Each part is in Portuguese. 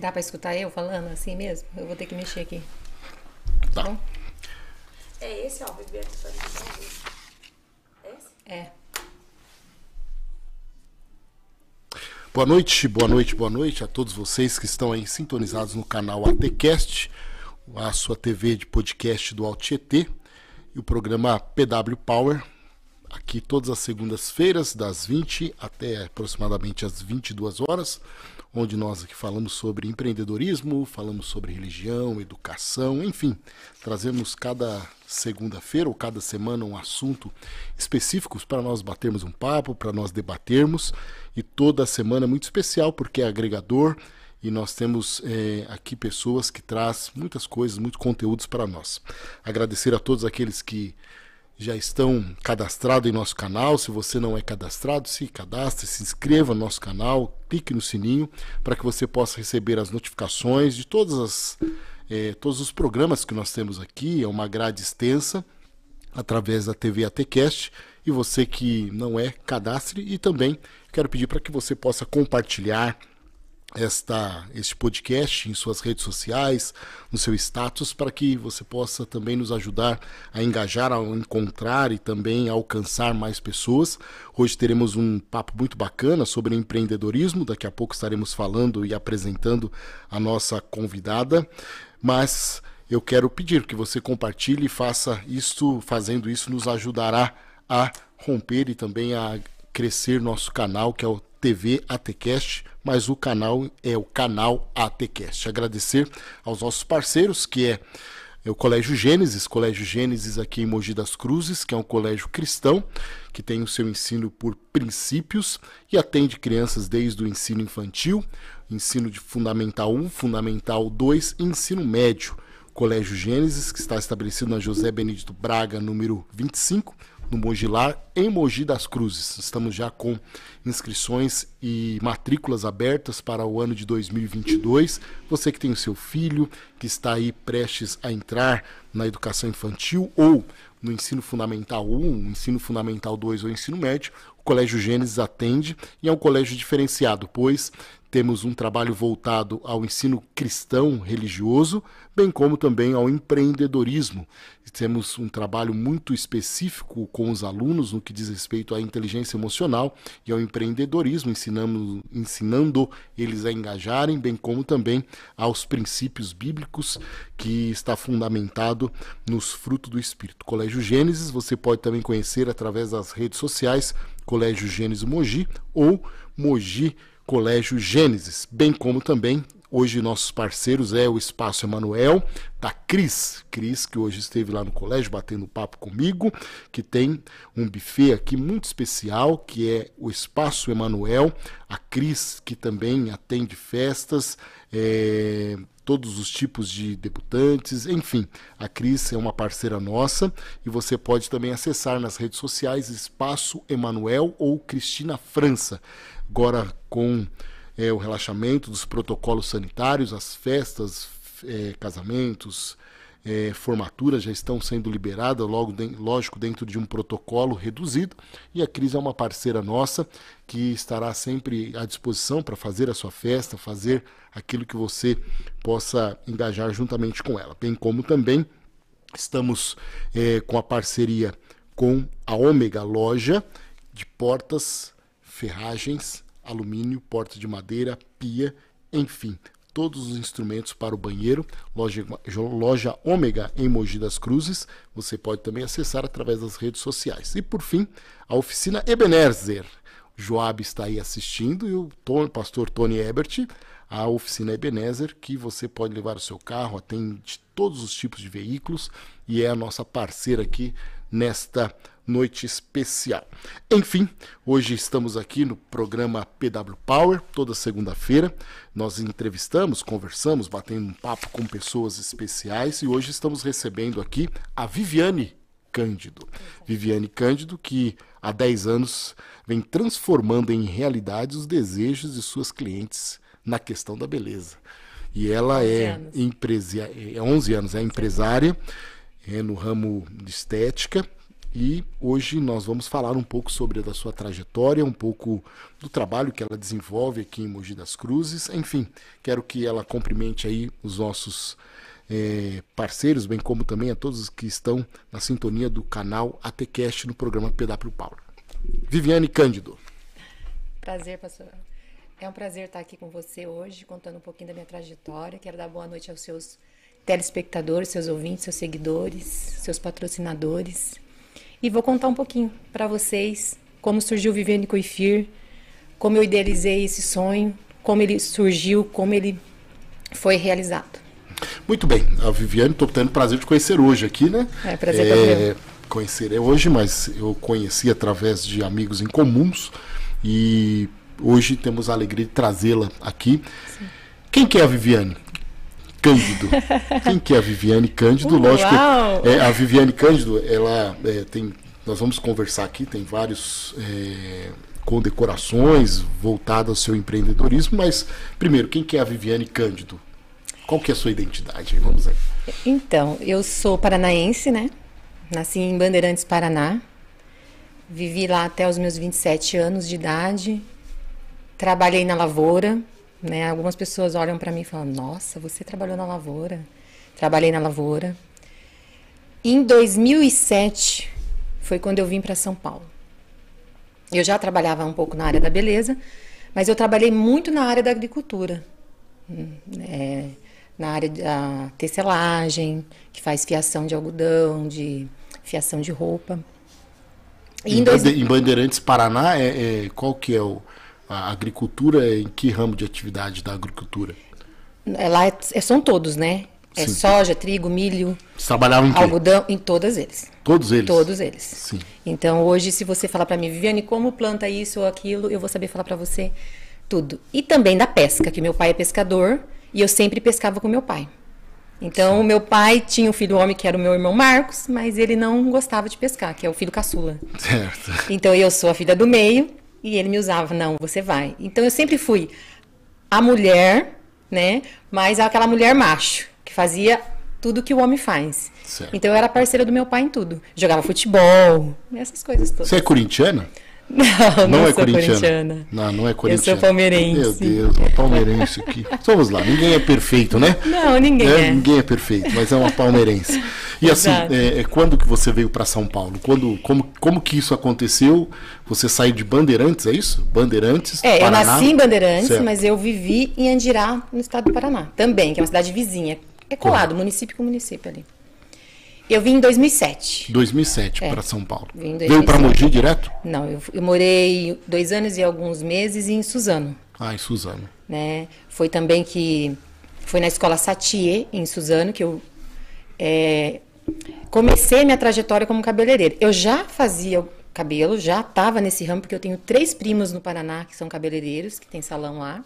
Dá pra escutar eu falando assim mesmo? Eu vou ter que mexer aqui. Tá. Bom? É esse, ó, bebê atualizado. Esse? É. Boa noite, boa noite, boa noite a todos vocês que estão aí sintonizados no canal ATCast, a sua TV de podcast do Altietê e o programa PW Power, aqui todas as segundas-feiras, das 20 até aproximadamente as 22 horas, onde nós aqui falamos sobre empreendedorismo, falamos sobre religião, educação, enfim, trazemos cada segunda-feira ou cada semana um assunto específico para nós batermos um papo, para nós debatermos, e toda semana é muito especial porque é agregador e nós temos é, aqui pessoas que traz muitas coisas, muitos conteúdos para nós. Agradecer a todos aqueles que já estão cadastrados em nosso canal. Se você não é cadastrado, se cadastre, se inscreva no nosso canal, clique no sininho para que você possa receber as notificações de todas as, eh, todos os programas que nós temos aqui. É uma grade extensa através da TV ATCast. E você que não é, cadastre e também quero pedir para que você possa compartilhar esta, este podcast em suas redes sociais, no seu status, para que você possa também nos ajudar a engajar, a encontrar e também a alcançar mais pessoas. Hoje teremos um papo muito bacana sobre empreendedorismo. Daqui a pouco estaremos falando e apresentando a nossa convidada, mas eu quero pedir que você compartilhe e faça isto, fazendo isso nos ajudará a romper e também a crescer nosso canal, que é o TV ATCast, mas o canal é o canal ATCast. Agradecer aos nossos parceiros, que é, o Colégio Gênesis, Colégio Gênesis aqui em Mogi das Cruzes, que é um colégio cristão, que tem o seu ensino por princípios e atende crianças desde o ensino infantil, ensino de fundamental 1, fundamental 2 e ensino médio. Colégio Gênesis, que está estabelecido na José Benedito Braga, número 25, no Mogilar, em Mogi das Cruzes. Estamos já com inscrições e matrículas abertas para o ano de 2022. Você que tem o seu filho, que está aí prestes a entrar na educação infantil ou no ensino fundamental 1, ensino fundamental 2 ou ensino médio, o Colégio Gênesis atende e é um colégio diferenciado, pois temos um trabalho voltado ao ensino cristão religioso, bem como também ao empreendedorismo. Temos um trabalho muito específico com os alunos no que diz respeito à inteligência emocional e ao empreendedorismo, ensinando, ensinando eles a engajarem, bem como também aos princípios bíblicos que está fundamentado nos frutos do Espírito. Colégio Gênesis, você pode também conhecer através das redes sociais, Colégio Gênesis Mogi ou Mogi Colégio Gênesis, bem como também hoje nossos parceiros é o Espaço Emanuel, da Cris, Cris que hoje esteve lá no colégio batendo papo comigo, que tem um buffet aqui muito especial, que é o Espaço Emanuel, a Cris que também atende festas, é, todos os tipos de debutantes, enfim, a Cris é uma parceira nossa e você pode também acessar nas redes sociais Espaço Emanuel ou Cristina França. Agora com é, o relaxamento dos protocolos sanitários, as festas, é, casamentos, é, formaturas já estão sendo liberadas, logo de, lógico, dentro de um protocolo reduzido. E a Cris é uma parceira nossa que estará sempre à disposição para fazer a sua festa, fazer aquilo que você possa engajar juntamente com ela. Bem como também estamos é, com a parceria com a Ômega Loja de Portas ferragens, alumínio, porta de madeira, pia, enfim, todos os instrumentos para o banheiro. Loja, loja Ômega em Mogi das Cruzes. Você pode também acessar através das redes sociais. E por fim, a oficina Ebenezer. Joab está aí assistindo e o Tony, pastor Tony Ebert, a oficina Ebenezer, que você pode levar o seu carro, atende todos os tipos de veículos e é a nossa parceira aqui nesta noite especial. Enfim, hoje estamos aqui no programa PW Power, toda segunda-feira. Nós entrevistamos, conversamos, batendo um papo com pessoas especiais e hoje estamos recebendo aqui a Viviane Cândido. Viviane Cândido, que há 10 anos vem transformando em realidade os desejos de suas clientes na questão da beleza. E ela é empresária, é 11 anos, é empresária é no ramo de estética E hoje nós vamos falar um pouco sobre a sua trajetória, um pouco do trabalho que ela desenvolve aqui em Mogi das Cruzes. Enfim, quero que ela cumprimente aí os nossos é, parceiros, bem como também a todos que estão na sintonia do canal ATCast no programa PW Paulo. Viviane Cândido. Prazer, pastor. É um prazer estar aqui com você hoje, contando um pouquinho da minha trajetória. Quero dar boa noite aos seus telespectadores, seus ouvintes, seus seguidores, seus patrocinadores. E vou contar um pouquinho para vocês como surgiu o Viviane Coifir, como eu idealizei esse sonho, como ele surgiu, como ele foi realizado. Muito bem, a Viviane, estou tendo o prazer de conhecer hoje aqui, né? É, prazer é, Conhecer é hoje, mas eu conheci através de amigos em comuns e hoje temos a alegria de trazê-la aqui. Sim. Quem que é a Viviane? Cândido. Quem que é a Viviane Cândido? Uau. Lógico, é, a Viviane Cândido, ela é, tem. Nós vamos conversar aqui, tem vários é, condecorações voltadas ao seu empreendedorismo, mas primeiro, quem que é a Viviane Cândido? Qual que é a sua identidade? Vamos aí. Então, eu sou paranaense, né? Nasci em Bandeirantes, Paraná. Vivi lá até os meus 27 anos de idade. Trabalhei na lavoura, né? Algumas pessoas olham para mim e falam: Nossa, você trabalhou na lavoura? Trabalhei na lavoura. Em 2007 foi quando eu vim para São Paulo. Eu já trabalhava um pouco na área da beleza, mas eu trabalhei muito na área da agricultura. É, na área da tecelagem, que faz fiação de algodão, de fiação de roupa. E em, dois... em Bandeirantes, Paraná, é, é, qual que é o, a agricultura, em que ramo de atividade da agricultura? É, lá é, é, são todos, né? É Sim. soja, trigo, milho. Você trabalhava em quê? Algodão, em todos eles. Todos eles? Todos eles. Sim. Então, hoje, se você falar para mim, Viviane, como planta isso ou aquilo, eu vou saber falar para você tudo. E também da pesca, que meu pai é pescador e eu sempre pescava com meu pai. Então, Sim. o meu pai tinha um filho homem que era o meu irmão Marcos, mas ele não gostava de pescar, que é o filho caçula. Certo. Então, eu sou a filha do meio e ele me usava, não, você vai. Então, eu sempre fui a mulher, né? Mas aquela mulher macho, que fazia tudo que o homem faz. Certo. Então, eu era parceira do meu pai em tudo. Jogava futebol, essas coisas todas. Você é corintiana? Não, não, não é corintiana. corintiana. Não, não é corintiana. Eu sou palmeirense. Meu Deus, uma palmeirense aqui. Vamos lá, ninguém é perfeito, né? Não, ninguém é. é. Ninguém é perfeito, mas é uma palmeirense. E assim, é, é, quando que você veio para São Paulo? Quando, como, como que isso aconteceu? Você saiu de Bandeirantes, é isso? Bandeirantes, É, Paraná. eu nasci em Bandeirantes, certo. mas eu vivi em Andirá, no estado do Paraná. Também, que é uma cidade vizinha. É colado, Correto. município com município ali. Eu vim em 2007. 2007 é. para São Paulo. Vim em Veio para Mogi direto? Não, eu, eu, morei dois anos e alguns meses em Suzano. Ah, em Suzano. Né? Foi também que foi na escola Satier em Suzano que eu é, comecei minha trajetória como cabeleireira. Eu já fazia cabelo, já estava nesse ramo porque eu tenho três primos no Paraná que são cabeleireiros, que tem salão lá.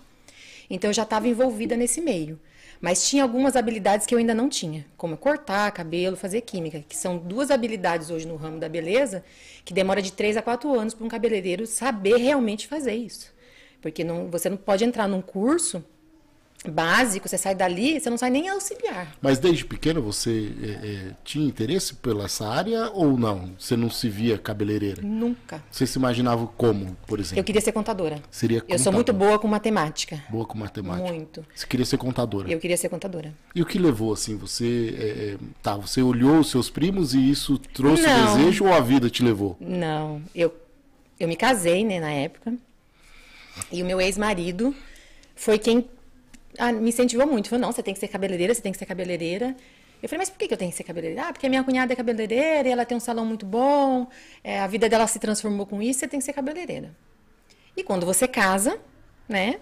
Então eu já estava envolvida nesse meio. Mas tinha algumas habilidades que eu ainda não tinha, como cortar cabelo, fazer química, que são duas habilidades hoje no ramo da beleza, que demora de três a quatro anos para um cabeleireiro saber realmente fazer isso. Porque não, você não pode entrar num curso básico, você sai dali, você não sai nem auxiliar. Mas desde pequeno você é, é, tinha interesse pela essa área ou não? Você não se via cabeleireira? Nunca. Você se imaginava como, por exemplo? Eu queria ser contadora. Seria contadora. Eu sou muito boa com matemática. Boa com matemática. Muito. Você queria ser contadora? Eu queria ser contadora. E o que levou assim? Você é, é tá, você olhou os seus primos e isso trouxe o desejo ou a vida te levou? Não, eu eu me casei, né, na época. E o meu ex-marido foi quem ah, me incentivou muito. Falou, não, você tem que ser cabeleireira, você tem que ser cabeleireira. Eu falei, mas por que eu tenho que ser cabeleireira? Ah, porque minha cunhada é cabeleireira e ela tem um salão muito bom, é, a vida dela se transformou com isso, você tem que ser cabeleireira. E quando você casa, né,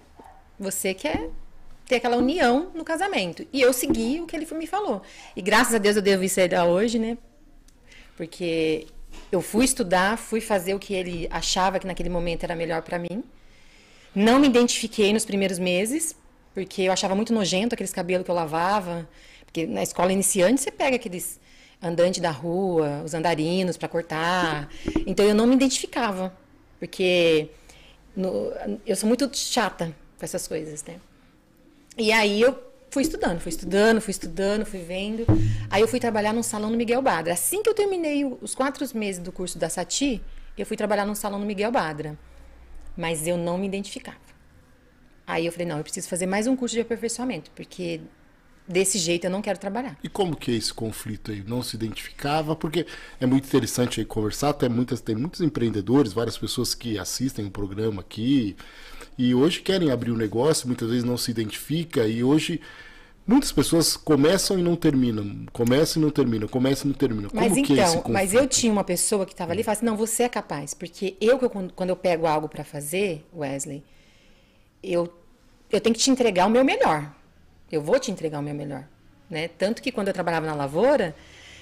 você quer ter aquela união no casamento. E eu segui o que ele me falou. E graças a Deus eu devo isso a hoje, né, porque eu fui estudar, fui fazer o que ele achava que naquele momento era melhor para mim. Não me identifiquei nos primeiros meses, porque eu achava muito nojento aqueles cabelos que eu lavava. Porque na escola iniciante você pega aqueles andantes da rua, os andarinos para cortar. Então eu não me identificava. Porque no, eu sou muito chata com essas coisas, né? E aí eu fui estudando, fui estudando, fui estudando, fui vendo. Aí eu fui trabalhar num salão no Miguel Badra. Assim que eu terminei os quatro meses do curso da Sati, eu fui trabalhar num salão no Miguel Badra. Mas eu não me identificava. Aí eu falei, não, eu preciso fazer mais um curso de aperfeiçoamento, porque desse jeito eu não quero trabalhar. E como que é esse conflito aí? Não se identificava? Porque é muito interessante aí conversar, tem, muitas, tem muitos empreendedores, várias pessoas que assistem o programa aqui e hoje querem abrir um negócio, muitas vezes não se identifica e hoje muitas pessoas começam e não terminam, começam e não terminam, começam e não terminam. Como Mas é então, conflito? mas eu tinha uma pessoa que estava ali e falava assim, não, você é capaz. Porque eu, que eu- quando eu pego algo para fazer, Wesley, eu, eu tenho que te entregar o meu melhor. Eu vou te entregar o meu melhor. Né? Tanto que quando eu trabalhava na lavoura,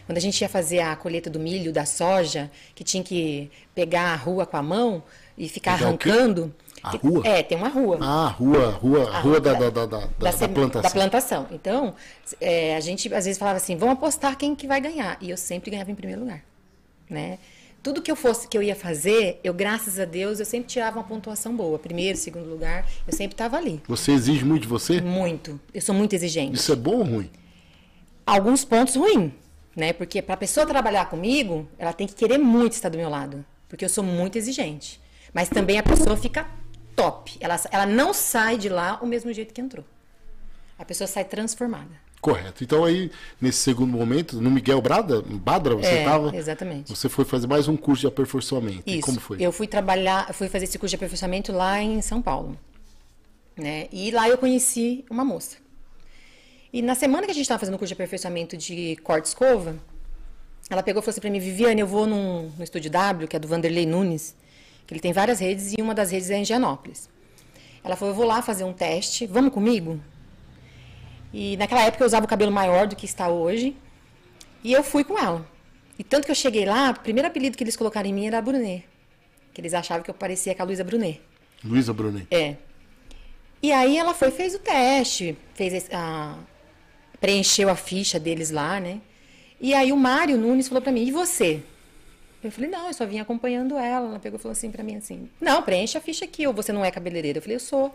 quando a gente ia fazer a colheita do milho, da soja, que tinha que pegar a rua com a mão e ficar Pegar arrancando. A rua? É, tem uma rua. Ah, rua, rua, A rua da, da, rua da, da, da, da seme- plantação. da plantação. Então, é, a gente às vezes falava assim, vamos apostar quem que vai ganhar. E eu sempre ganhava em primeiro lugar, né? Tudo que eu fosse que eu ia fazer, eu graças a Deus, eu sempre tirava uma pontuação boa, primeiro, segundo lugar, eu sempre estava ali. Você exige muito de você? Muito. Eu sou muito exigente. Isso é bom ou ruim? Alguns pontos ruins, né? Porque para a pessoa trabalhar comigo, ela tem que querer muito estar do meu lado, porque eu sou muito exigente. Mas também a pessoa fica top. Ela, ela não sai de lá o mesmo jeito que entrou. A pessoa sai transformada. Correto. Então aí, nesse segundo momento, no Miguel Brada, Badra, você É, estava? exatamente. Você foi fazer mais um curso de aperfeiçoamento. E Isso. como foi? Eu fui trabalhar, fui fazer esse curso de aperfeiçoamento lá em São Paulo. Né? E lá eu conheci uma moça. E na semana que a gente estava fazendo o curso de aperfeiçoamento de corte e escova, ela pegou e falou assim para mim, Viviane, eu vou num, no Estúdio W, que é do Vanderlei Nunes, que ele tem várias redes e uma das redes é em Gianópolis. Ela falou, eu vou lá fazer um teste, vamos comigo? E naquela época eu usava o cabelo maior do que está hoje, e eu fui com ela. E tanto que eu cheguei lá, o primeiro apelido que eles colocaram em mim era Brunet. Que eles achavam que eu parecia com a Luísa Brunet. Luísa Brunet. É. E aí ela foi, fez o teste, fez a, preencheu a ficha deles lá, né? E aí o Mário Nunes falou pra mim, e você? Eu falei, não, eu só vim acompanhando ela. Ela pegou e falou assim pra mim assim, não, preenche a ficha aqui, ou você não é cabeleireira. Eu falei, eu sou,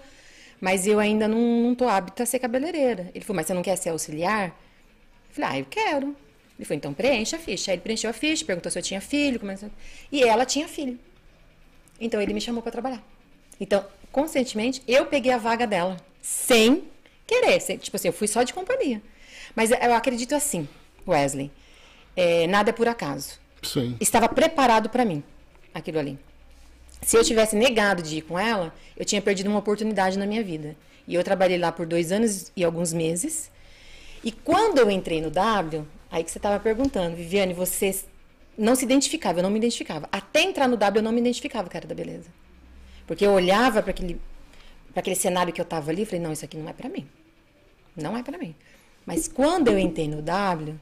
mas eu ainda não, não tô apta a ser cabeleireira. Ele falou, mas você não quer ser auxiliar? Eu falei, ah, eu quero. Ele falou, então preencha a ficha. Aí ele preencheu a ficha, perguntou se eu tinha filho, como é e ela tinha filho. Então ele me chamou para trabalhar. Então, conscientemente, eu peguei a vaga dela, sem querer. sem- tipo assim, eu fui só de companhia. Mas eu acredito assim, Wesley, é, nada é por acaso. Sim. Estava preparado para mim, aquilo ali. Se eu tivesse negado de ir com ela, eu tinha perdido uma oportunidade na minha vida. E eu trabalhei lá por dois anos e alguns meses. E quando eu entrei no W, aí que você estava perguntando, Viviane, você não se identificava, eu não me identificava. Até entrar no W, eu não me identificava, cara da beleza. Porque eu olhava para aquele, pra aquele cenário que eu estava ali e falei, não, isso aqui não é para mim. Não é para mim. Mas quando eu entrei no W,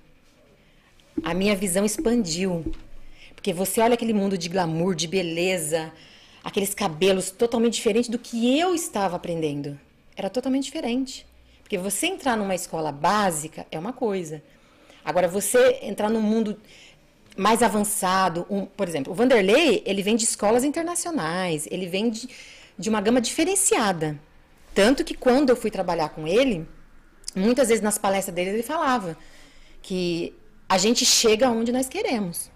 a minha visão expandiu. Porque você olha aquele mundo de glamour, de beleza, aqueles cabelos totalmente diferentes do que eu estava aprendendo. Era totalmente diferente. Porque você entrar numa escola básica é uma coisa. Agora, você entrar num mundo mais avançado, um- por exemplo, o Vanderlei, ele vem de escolas internacionais, ele vem de, de uma gama diferenciada. Tanto que quando eu fui trabalhar com ele, muitas vezes nas palestras dele ele falava que a gente chega onde nós queremos.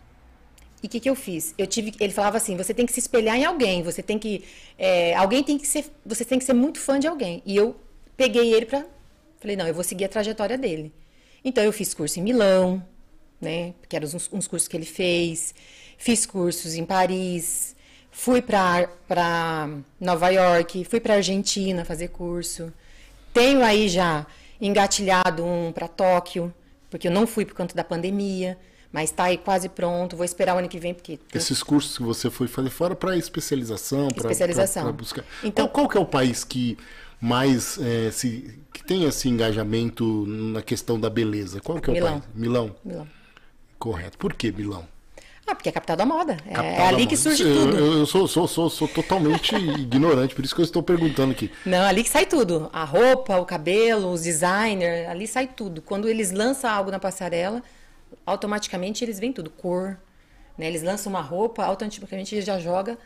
E o que, que eu fiz? Eu tive, ele falava assim: você tem que se espelhar em alguém, você tem que, é, alguém tem que ser, você tem que ser muito fã de alguém. E eu peguei ele para, falei não, eu vou seguir a trajetória dele. Então eu fiz curso em Milão, né? Que eram uns, uns cursos que ele fez. Fiz cursos em Paris. Fui para Nova York, fui para Argentina fazer curso. Tenho aí já engatilhado um para Tóquio, porque eu não fui por conta da pandemia, mas está aí quase pronto. Vou esperar o ano que vem, porque Esses cursos que você foi fazer fora para especialização, para Especialização. buscar. Então- Então, qual que é o país que mais é, se que tem esse engajamento na questão da beleza? Qual que é o Milão. país? Milão. Milão. Correto. Por que Milão? Ah, porque é a capital da moda. É, Capital é ali que surge eu, tudo. Eu, eu sou, sou, sou, sou totalmente ignorante, por isso que eu estou perguntando aqui. Não, ali que sai tudo. A roupa, o cabelo, os designers, ali sai tudo. Quando eles lançam algo na passarela, automaticamente eles vêm tudo. Cor, né? Eles lançam uma roupa, automaticamente ele já joga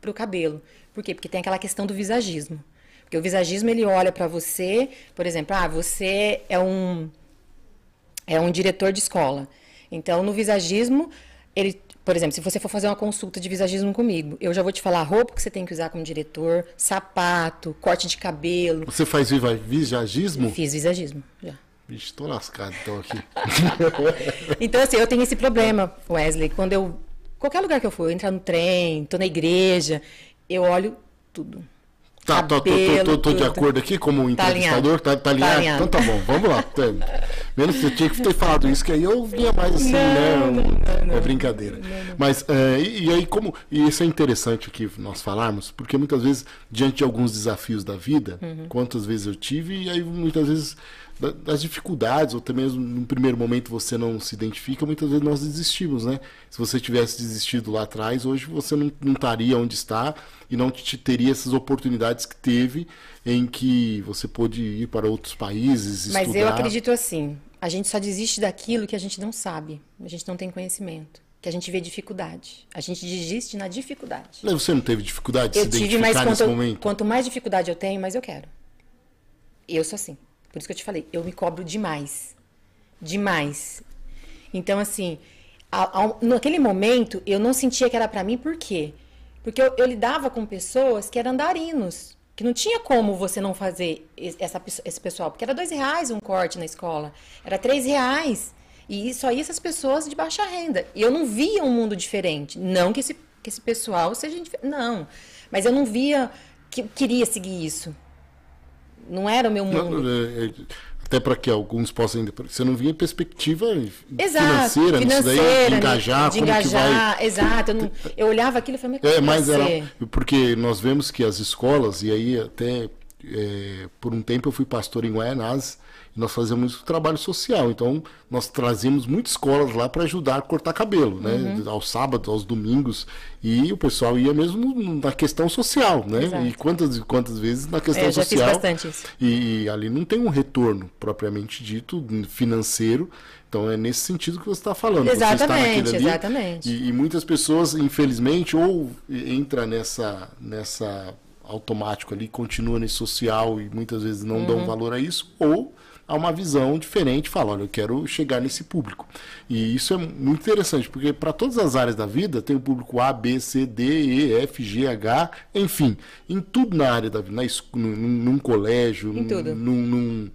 pro cabelo. Por quê? Porque tem aquela questão do visagismo. Porque o visagismo ele olha para você, por exemplo, ah, você é um é um diretor de escola. Então, no visagismo, ele, por exemplo, se você for fazer uma consulta de visagismo comigo, eu já vou te falar a roupa que você tem que usar como diretor, sapato, corte de cabelo. Você faz visagismo? Fiz visagismo, já. Vixe, tô lascado então aqui. Então, assim, eu tenho esse problema, Wesley. Quando eu. Qualquer lugar que eu for, eu entrar no trem, tô na igreja, eu olho tudo. Tá, tô, tô, tô, de acordo aqui como Tá entrevistador, tá, tá alinhado? alinhado. Então tá bom, vamos lá. Tá. Menos você tinha que ter falado isso, que aí eu vinha mais assim, né? é brincadeira. Mas, é, e, aí, como. E isso é interessante aqui nós falarmos, porque muitas vezes, diante de alguns desafios da vida, Uhum. quantas vezes eu tive, e aí muitas vezes das dificuldades, ou até mesmo num primeiro momento você não se identifica, muitas vezes nós desistimos, né? Se você tivesse desistido lá atrás, hoje você não, não estaria onde está e não te teria essas oportunidades que teve em que você pôde ir para outros países, Mas estudar. eu acredito assim: a gente só desiste daquilo que a gente não sabe, a gente não tem conhecimento, que a gente vê dificuldade. A gente desiste na dificuldade. Mas Você não teve dificuldade de Eu se tive, identificar mas nesse quanto, momento? quanto mais dificuldade eu tenho, mais eu quero. Eu sou assim. Por isso que eu te falei, eu me cobro demais. Demais. Então, assim, naquele momento, eu não sentia que era pra mim, por quê? Porque eu, eu lidava com pessoas que eram andarinos, que não tinha como você não fazer es- essa, esse pessoal, porque era dois reais um corte na escola, era três reais. E só ia essas pessoas de baixa renda. E eu não via um mundo diferente. Não que esse, que esse pessoal seja diferente. Não. Mas eu não via que queria seguir isso. Não era o meu Não, mundo. é, é, até para que alguns possam ainda. Você não via perspectiva Exato, financeira, nisso daí, de engajar, de que vai. engajar, exato. Eu, não- eu olhava aquilo e falei, mas É, mas era. Porque nós vemos que as escolas, e aí até é, por um tempo eu fui pastor em Guaianazes, nós fazíamos trabalho social. Então, nós trazíamos muitas escolas lá para ajudar a cortar cabelo, né? Uhum. Aos sábados, aos domingos. E o pessoal ia mesmo na questão social, né? Exato. E quantas, quantas vezes na questão É, eu já fiz social. bastante isso. E, ali não tem um retorno propriamente dito financeiro. Então é nesse sentido que você está falando. está Exatamente, naquele ali, exatamente. E, e muitas pessoas, infelizmente, ou entra nessa nessa automático ali, continua nesse social e muitas vezes não Uhum. dão valor a isso, ou há uma visão diferente, fala, olha, eu quero chegar nesse público. E isso é muito interessante, porque para todas as áreas da vida tem o público A, B, C, D, E, F, G, H, enfim, em tudo na área da vida, na, num, num colégio, Em num, tudo. num- num-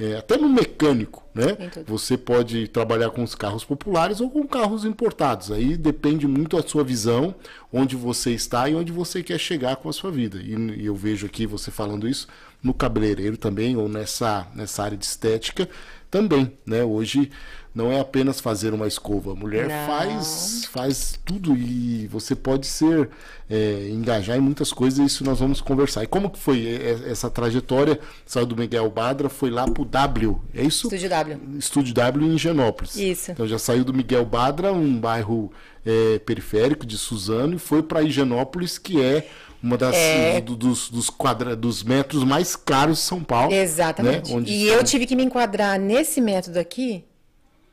é, até no mecânico, né? Você pode trabalhar com os carros populares ou com carros importados. Aí depende muito da sua visão, onde você está e onde você quer chegar com a sua vida. E, e eu vejo aqui você falando isso no cabeleireiro também, ou nessa, nessa área de estética também, né? Hoje não é apenas fazer uma escova. A mulher Não. faz, faz tudo e você pode ser, é, engajar em muitas coisas e isso nós vamos conversar. E como que foi é, essa trajetória? Saiu do Miguel Badra, foi lá pro W, é isso? Estúdio W. Estúdio W em Higienópolis. Isso. Então já saiu do Miguel Badra, um bairro é, periférico de Suzano, e foi para Higienópolis, que é uma das É. do- dos, dos, quadra, dos metros mais caros de São Paulo. Exatamente. Né? E eu tive que me enquadrar nesse método aqui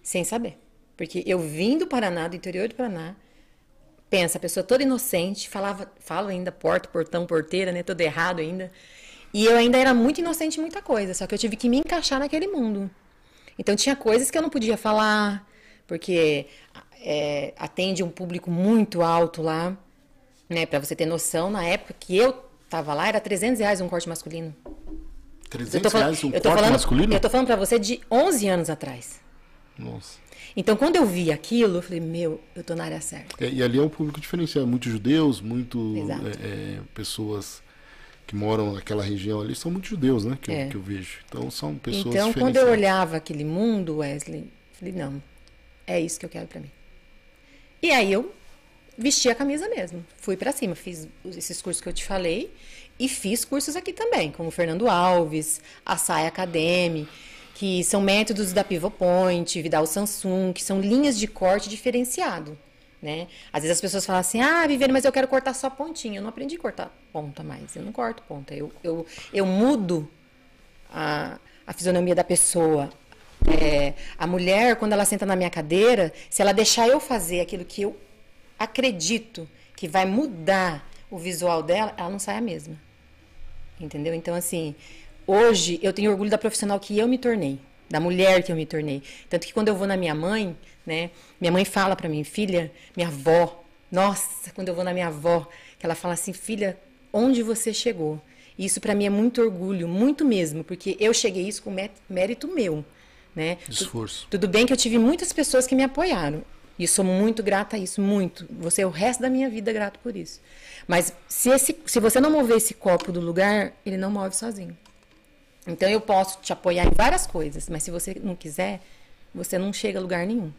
sem saber. Porque eu vim do Paraná, do interior do Paraná, pensa, a pessoa toda inocente, falava, falo ainda porta, portão, porteira, né? Tudo errado ainda. E eu ainda era muito inocente em muita coisa, só que eu tive que me encaixar naquele mundo. Então tinha coisas que eu não podia falar, porque é, atende um público muito alto lá, né? Pra você ter noção, na época que eu tava lá, era 300 reais um corte masculino. 300 reais um corte falando, masculino? Eu tô falando pra você de 11 anos atrás. Nossa. Então, quando eu vi aquilo, eu falei, meu, eu tô na área certa. É, e ali é um público diferenciado, muitos judeus, muito é, é, pessoas que moram naquela região ali, são muitos judeus, né? Que, eu- É. que eu vejo. Então são pessoas Então, quando eu olhava aquele mundo, Wesley, eu falei, não, é isso que eu quero pra mim. E aí eu vesti a camisa mesmo. Fui pra cima, fiz esses cursos que eu te falei e fiz cursos aqui também, como o Fernando Alves, a Saia Academy, que são métodos da Pivot Point, Vidal Samsung, que são linhas de corte diferenciado. Né? Às vezes as pessoas falam assim, ah, Viviane, mas eu quero cortar só pontinha. Eu não aprendi a cortar ponta mais, eu não corto ponta. Eu, eu, eu mudo a, a fisionomia da pessoa. É, a mulher, quando ela senta na minha cadeira, se ela deixar eu fazer aquilo que eu acredito que vai mudar o visual dela, ela não sai a mesma. Entendeu? Então, assim, hoje eu tenho orgulho da profissional que eu me tornei, da mulher que eu me tornei. Tanto que quando eu vou na minha mãe, né, minha mãe fala para mim, filha, minha avó, nossa, quando eu vou na minha avó, que ela fala assim, filha, onde você chegou? Isso para mim é muito orgulho, muito mesmo, porque eu cheguei isso com mé- mérito meu, né? Esforço. Tudo bem que eu tive muitas pessoas que me apoiaram. E sou muito grata a isso, muito. Você é o resto da minha vida grato por isso. Mas se, esse, se você não mover esse copo do lugar, ele não move sozinho. Então eu posso te apoiar em várias coisas, mas se você não quiser, você não chega a lugar nenhum.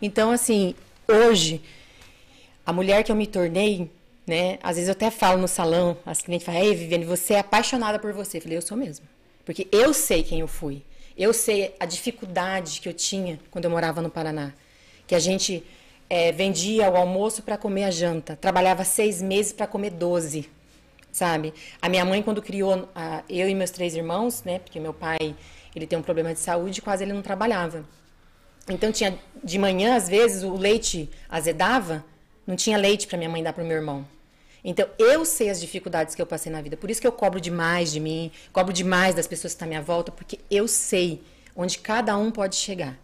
Então, assim, hoje, a mulher que eu me tornei, né? Às vezes eu até falo no salão, as clientes falam, ei, Viviane, você é apaixonada por você. Eu falei, eu sou mesmo. Porque eu sei quem eu fui. Eu sei a dificuldade que eu tinha quando eu morava no Paraná. Que a gente eh, vendia o almoço para comer a janta. Trabalhava seis meses para comer doze sabe? A minha mãe, quando criou a, eu e meus três irmãos, né? Porque meu pai, ele tem um problema de saúde, quase ele não trabalhava. Então tinha de manhã, às vezes, o leite azedava, não tinha leite para minha mãe dar para o meu irmão. Então eu sei as dificuldades que eu passei na vida. Por isso que eu cobro demais de mim, cobro demais das pessoas que estão à minha volta, porque eu sei onde cada um pode chegar.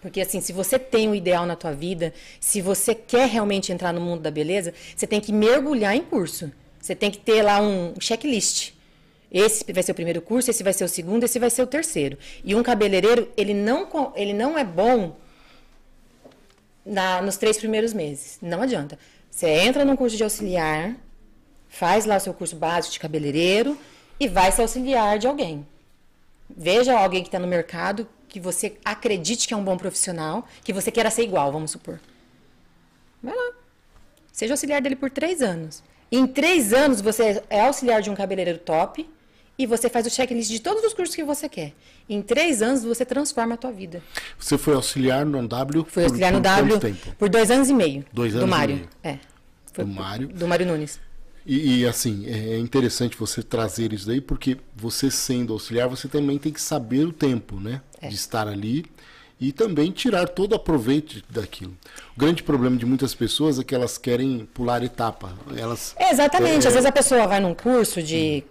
Porque assim, se você tem um ideal na tua vida, se você quer realmente entrar no mundo da beleza, você tem que mergulhar em curso. Você tem que ter lá um checklist. Esse vai ser o primeiro curso, esse vai ser o segundo, esse vai ser o terceiro. E um cabeleireiro, ele não, ele não é bom na- nos três primeiros meses. Não adianta. Você entra num curso de auxiliar, faz lá o seu curso básico de cabeleireiro e vai ser auxiliar de alguém. Veja alguém que está no mercado que você acredite que é um bom profissional, que você queira ser igual, vamos supor. Vai lá. Seja auxiliar dele por três anos. Em três anos você é auxiliar de um cabeleireiro top e você faz o checklist de todos os cursos que você quer. Em três anos você transforma a tua vida. Você foi auxiliar no W por, auxiliar no por W tempo? por dois anos e meio. Dois do anos e Mário. meio. É. Foi Do Mário. Do Mário Nunes. E, e, assim, é interessante você trazer isso daí, porque você sendo auxiliar, você também tem que saber o tempo, né? É. De estar ali e também tirar todo o aproveito daquilo. O grande problema de muitas pessoas é que elas querem pular etapa. Elas É, exatamente. É. Às vezes a pessoa vai num curso de,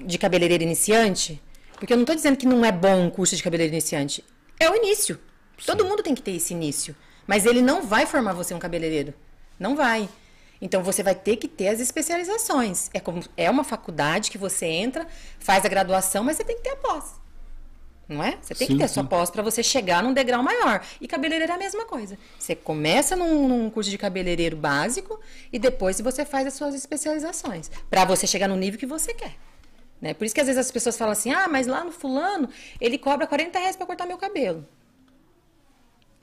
de cabeleireiro iniciante, porque eu não estou dizendo que não é bom um curso de cabeleireiro iniciante. É o início. Todo mundo tem que ter esse início. Mas ele não vai formar você um cabeleireiro. Não vai. Então você vai ter que ter as especializações. É, como, é uma faculdade que você entra, faz a graduação, mas você tem que ter a pós. Não é? Você tem Sim, que ter a sua sim. pós para você chegar num degrau maior. E cabeleireiro é a mesma coisa. Você começa num, num curso de cabeleireiro básico e depois você faz as suas especializações. Para você chegar no nível que você quer. Né? Por isso que às vezes as pessoas falam assim: ah, mas lá no fulano ele cobra 40 reais para cortar meu cabelo.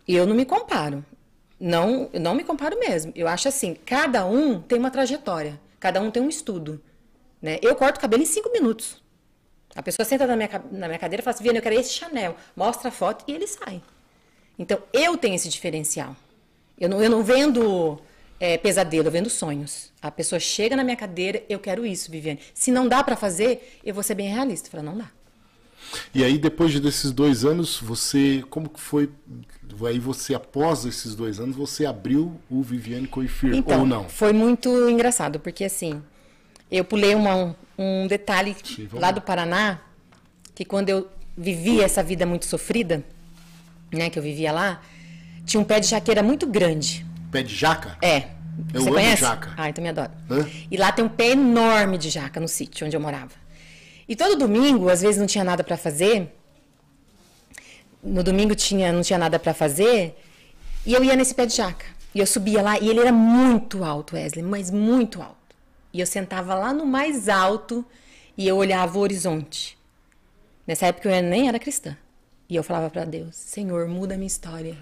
E eu não me comparo. Não, não me comparo mesmo. Eu acho assim, cada um tem uma trajetória, cada um tem um estudo. Né? Eu corto o cabelo em cinco minutos. A pessoa senta na minha, na minha cadeira e fala assim, Viana, eu quero esse Chanel. Mostra a foto e ele sai. Então, eu tenho esse diferencial. Eu não, eu não vendo é, pesadelo, eu vendo sonhos. A pessoa chega na minha cadeira, eu quero isso, Viviane. Se não dá para fazer, eu vou ser bem realista. Fala, não dá. E aí, depois desses dois anos, você. Como que foi? Aí você, após esses dois anos, você abriu o Viviane Coifir, Então, ou não? foi muito engraçado, porque assim, eu pulei uma- um detalhe Sim, lá. do Paraná, que quando eu vivia essa vida muito sofrida, né, que eu vivia lá, tinha um pé de jaqueira muito grande. Pé de jaca? É. Eu Você amo conhece? jaca. Ah, então me adoro. Hã? E lá tem um pé enorme de jaca no sítio onde eu morava. E todo domingo, às vezes não tinha nada para fazer. No domingo tinha, não tinha nada para fazer. E eu ia nesse pé de jaca. E eu subia lá e ele era muito alto, Wesley, mas muito alto. E eu sentava lá no mais alto e eu olhava o horizonte. Nessa época eu nem era cristã. E eu falava para Deus: Senhor, muda a minha história.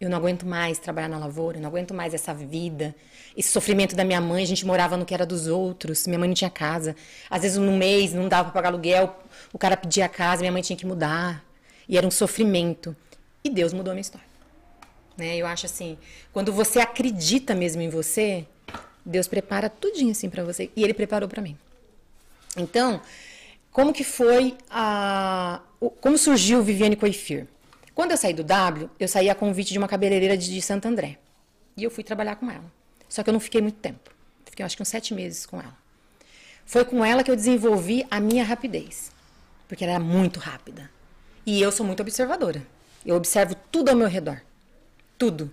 Eu não aguento mais trabalhar na lavoura, eu não aguento mais essa vida. Esse sofrimento da minha mãe, a gente morava no que era dos outros, minha mãe não tinha casa. Às vezes, no mês, não dava para pagar aluguel, o cara pedia a casa, minha mãe tinha que mudar. E era um sofrimento. E Deus mudou a minha história. Né? Eu acho assim, quando você acredita mesmo em você, Deus prepara tudinho assim para você. E Ele preparou para mim. Então, como que foi a... Como surgiu Viviane Coifir? Quando eu saí do W, eu saí a convite de uma cabeleireira de, de Santo André. E eu fui trabalhar com ela. Só que eu não fiquei muito tempo. Fiquei, acho que uns sete meses com ela. Foi com ela que eu desenvolvi a minha rapidez. Porque ela era muito rápida. E eu sou muito observadora. Eu observo tudo ao meu redor. Tudo.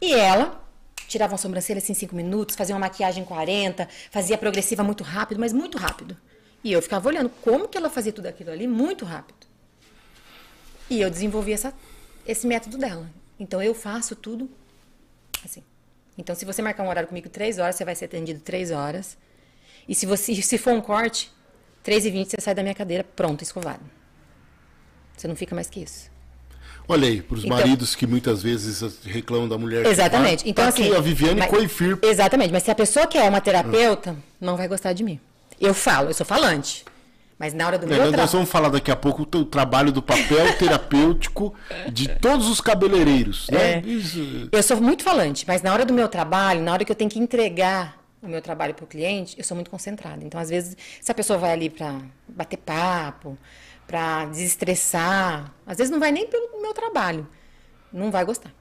E ela tirava uma sobrancelha assim em 5 minutos, fazia uma maquiagem em 40, fazia progressiva muito rápido, mas muito rápido. E eu ficava olhando como que ela fazia tudo aquilo ali muito rápido. E eu desenvolvi essa, esse método dela. Então eu faço tudo assim. Então se você marcar um horário comigo três horas, você vai ser atendido três horas. E se você se for um corte, 3 e 20 você sai da minha cadeira pronto, escovado. Você não fica mais que isso. Olha aí, para os Então- maridos que muitas vezes reclamam da mulher. que Exatamente. vai, Então, tá assim. a Viviane mas- Coifir. Exatamente. Mas se a pessoa quer uma terapeuta, não vai gostar de mim. Eu falo, eu sou falante. Mas na hora do É, meu nós, trabalho. nós vamos falar daqui a pouco do trabalho do papel terapêutico de todos os cabeleireiros. Né? É. Isso- Eu sou muito falante, mas na hora do meu trabalho, na hora que eu tenho que entregar o meu trabalho para o cliente, eu sou muito concentrada. Então, às vezes, se a pessoa vai ali para bater papo, para desestressar, às vezes não vai nem pelo meu trabalho, não vai gostar,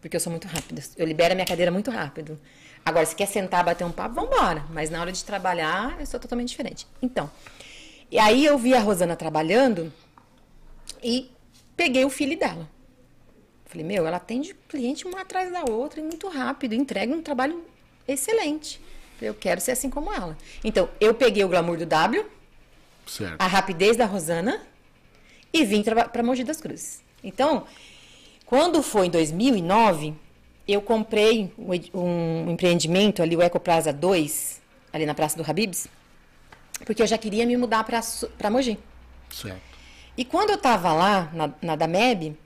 porque eu sou muito rápida. Eu libero a minha cadeira muito rápido. Agora, se quer sentar, bater um papo, vamos embora. Mas na hora de trabalhar, eu sou totalmente diferente. Então, e aí eu vi a Rosana trabalhando e peguei o filho dela. Falei, meu, ela atende cliente uma atrás da outra e muito rápido, entrega um trabalho excelente. Eu quero ser assim como ela. Então, eu peguei o glamour do W, Certo. a rapidez da Rosana e vim para Mogi das Cruzes. Então, quando foi em 2009, eu comprei um, um empreendimento ali, o Ecoplaza 2, ali na Praça do Habibs, porque eu já queria me mudar para Mogi. Certo. E quando eu tava lá, na, na Dameb,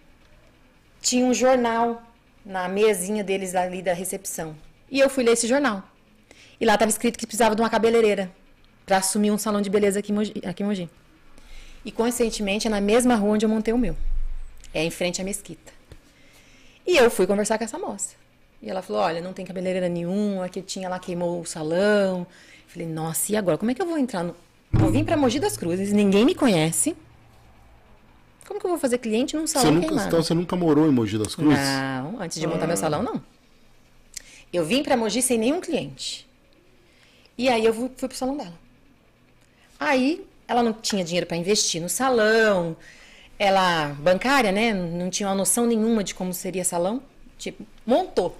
tinha um jornal na mesinha deles ali da recepção. E eu fui ler esse jornal. E lá tava escrito que precisava de uma cabeleireira para assumir um salão de beleza aqui em, Mogi, aqui em Mogi. E coincidentemente é na mesma rua onde eu montei o meu. É em frente à mesquita. E eu fui conversar com essa moça. E ela falou: Olha, não tem cabeleireira nenhuma, que tinha lá queimou o salão. Falei: Nossa, e agora? Como é que eu vou entrar no. Vou vir para Mogi das Cruzes, ninguém me conhece. Como que eu vou fazer cliente num Você salão nunca, queimado? então você nunca morou em Mogi das Cruzes? Não, antes de montar meu salão, não. Eu vim para Mogi sem nenhum cliente. E aí eu fui, fui pro salão dela. Aí ela não tinha dinheiro para investir no salão. Ela, bancária, né? Não tinha uma noção nenhuma de como seria salão. Tipo, montou.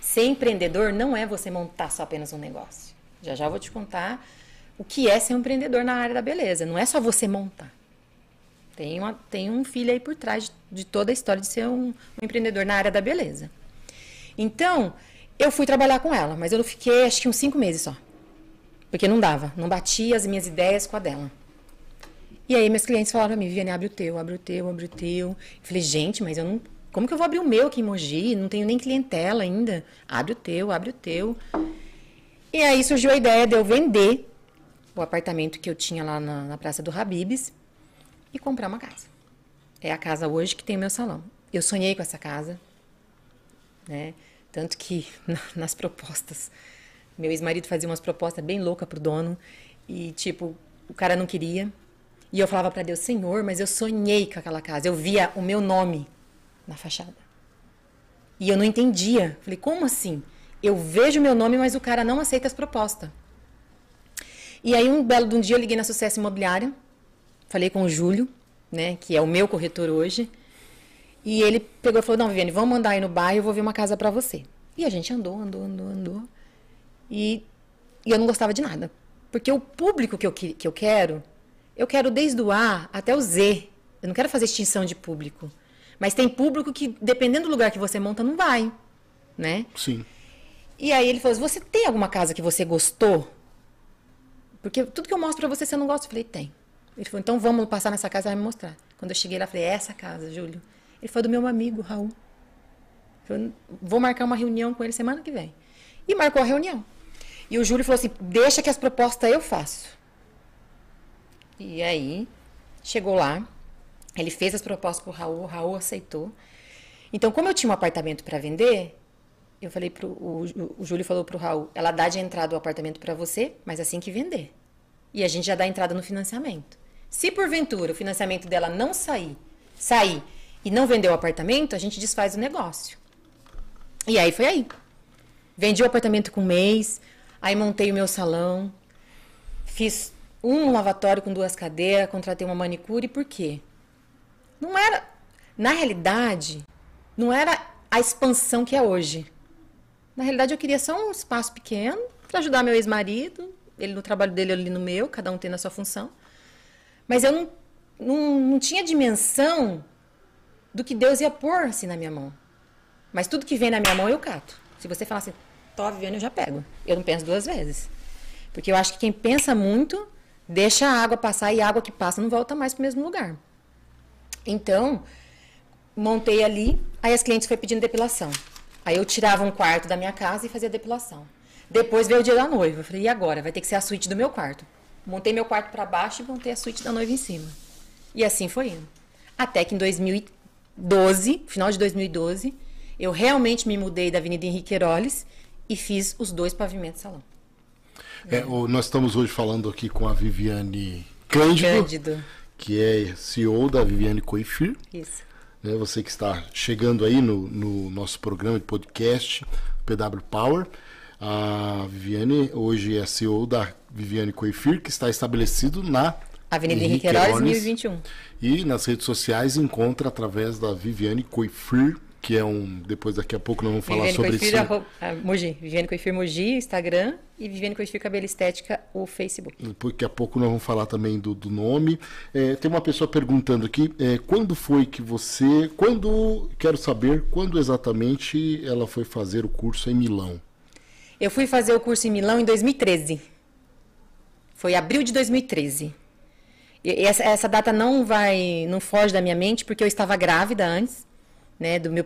Ser empreendedor não é você montar só apenas um negócio. Já já vou te contar o que é ser um empreendedor na área da beleza. Não é só você montar. Tem, uma, tem um filho aí por trás de, de toda a história de ser um, um empreendedor na área da beleza. Então, eu fui trabalhar com ela, mas eu fiquei acho que uns cinco meses só. Porque não dava, não batia as minhas ideias com a dela. E aí meus clientes falaram pra mim, Viviane, abre o teu, abre o teu, abre o teu. Eu falei, gente, mas eu não. Como que eu vou abrir o meu aqui em Mogi? Não tenho nem clientela ainda. Abre o teu, abre o teu. E aí surgiu a ideia de eu vender o apartamento que eu tinha lá na, na Praça do Habibs e comprar uma casa. É a casa hoje que tem o meu salão. Eu sonhei com essa casa, né? Tanto que na- nas propostas, meu ex-marido fazia umas propostas bem loucas pro dono e tipo, o cara não queria. E eu falava para Deus, Senhor, mas eu sonhei com aquela casa. Eu via o meu nome na fachada. E eu não entendia. Falei, como assim? Eu vejo meu nome, mas o cara não aceita as propostas. E aí, um belo de um dia, eu liguei na Sucesso Imobiliária, falei com o Júlio, né, que é o meu corretor hoje, e ele pegou e falou: Não, Viviane, vamos mandar aí no bairro, eu vou ver uma casa pra você. E a gente andou, andou, andou, andou. E, e eu não gostava de nada. Porque o público que eu, que eu quero, eu quero desde o A até o Z. Eu não quero fazer extinção de público. Mas tem público que, dependendo do lugar que você monta, não vai. Né? Sim. E aí ele falou: assim, Você tem alguma casa que você gostou? Porque tudo que eu mostro pra você, você não gosta? Eu falei: Tem. Ele falou: Então vamos passar nessa casa e vai me mostrar. Quando eu cheguei lá, falei: É essa casa, Júlio. Ele foi do meu amigo, Raul. Eu Vou marcar uma reunião com ele semana que vem. E marcou a reunião. E o Júlio falou assim: Deixa que as propostas eu faço. E aí, chegou lá, ele fez as propostas pro Raul, o Raul aceitou. Então, como eu tinha um apartamento para vender, eu falei pro o, o Júlio falou pro Raul, ela dá de entrada o apartamento para você, mas assim que vender. E a gente já dá entrada no financiamento. Se porventura o financiamento dela não sair, sair e não vender o apartamento, a gente desfaz o negócio. E aí foi aí. Vendi o apartamento com um mês, aí montei o meu salão, Fiz um lavatório com duas cadeiras, contratei uma manicure, por quê? Não era. Na realidade, não era a expansão que é hoje. Na realidade, eu queria só um espaço pequeno para ajudar meu ex-marido, ele no trabalho dele, ali no meu, cada um tendo a sua função. Mas eu não, não, não tinha dimensão do que Deus ia pôr assim na minha mão. Mas tudo que vem na minha mão eu cato. Se você falar assim, tô vivendo, eu já pego. Eu não penso duas vezes. Porque eu acho que quem pensa muito, deixa a água passar e a água que passa não volta mais para o mesmo lugar. Então, montei ali, aí as clientes foi pedindo depilação. Aí eu tirava um quarto da minha casa e fazia depilação. Depois veio o dia da noiva. Eu falei, e agora? Vai ter que ser a suíte do meu quarto. Montei meu quarto para baixo e montei a suíte da noiva em cima. E assim foi indo. Até que em 2012, final de 2012, eu realmente me mudei da Avenida Henrique Heroles e fiz os dois pavimentos salão. É, nós estamos hoje falando aqui com a Viviane Cândido, Cândido. que é CEO da Viviane Coifir. Isso. Né? Você que está chegando aí no, no nosso programa de podcast PW Power. A Viviane hoje é CEO da Viviane Coifir, que está estabelecido na Avenida Henrique Heroles, 1021. E nas redes sociais encontra através da Viviane Coifir, que é um. Depois daqui a pouco nós vamos falar Viviane sobre Coifir, isso. arro- ah, Mogi. Viviane Coifir Mogi, Instagram. E Viviane Coifir Cabelo Estética, o Facebook. Daqui a pouco nós vamos falar também do, do nome. É, tem uma pessoa perguntando aqui, é, quando foi que você. Quando. Quero saber quando exatamente ela foi fazer o curso em Milão. Eu fui fazer o curso em Milão em 2013. Foi abril de 2013. E e essa, essa data não vai, não foge da minha mente porque eu estava grávida antes, né, do meu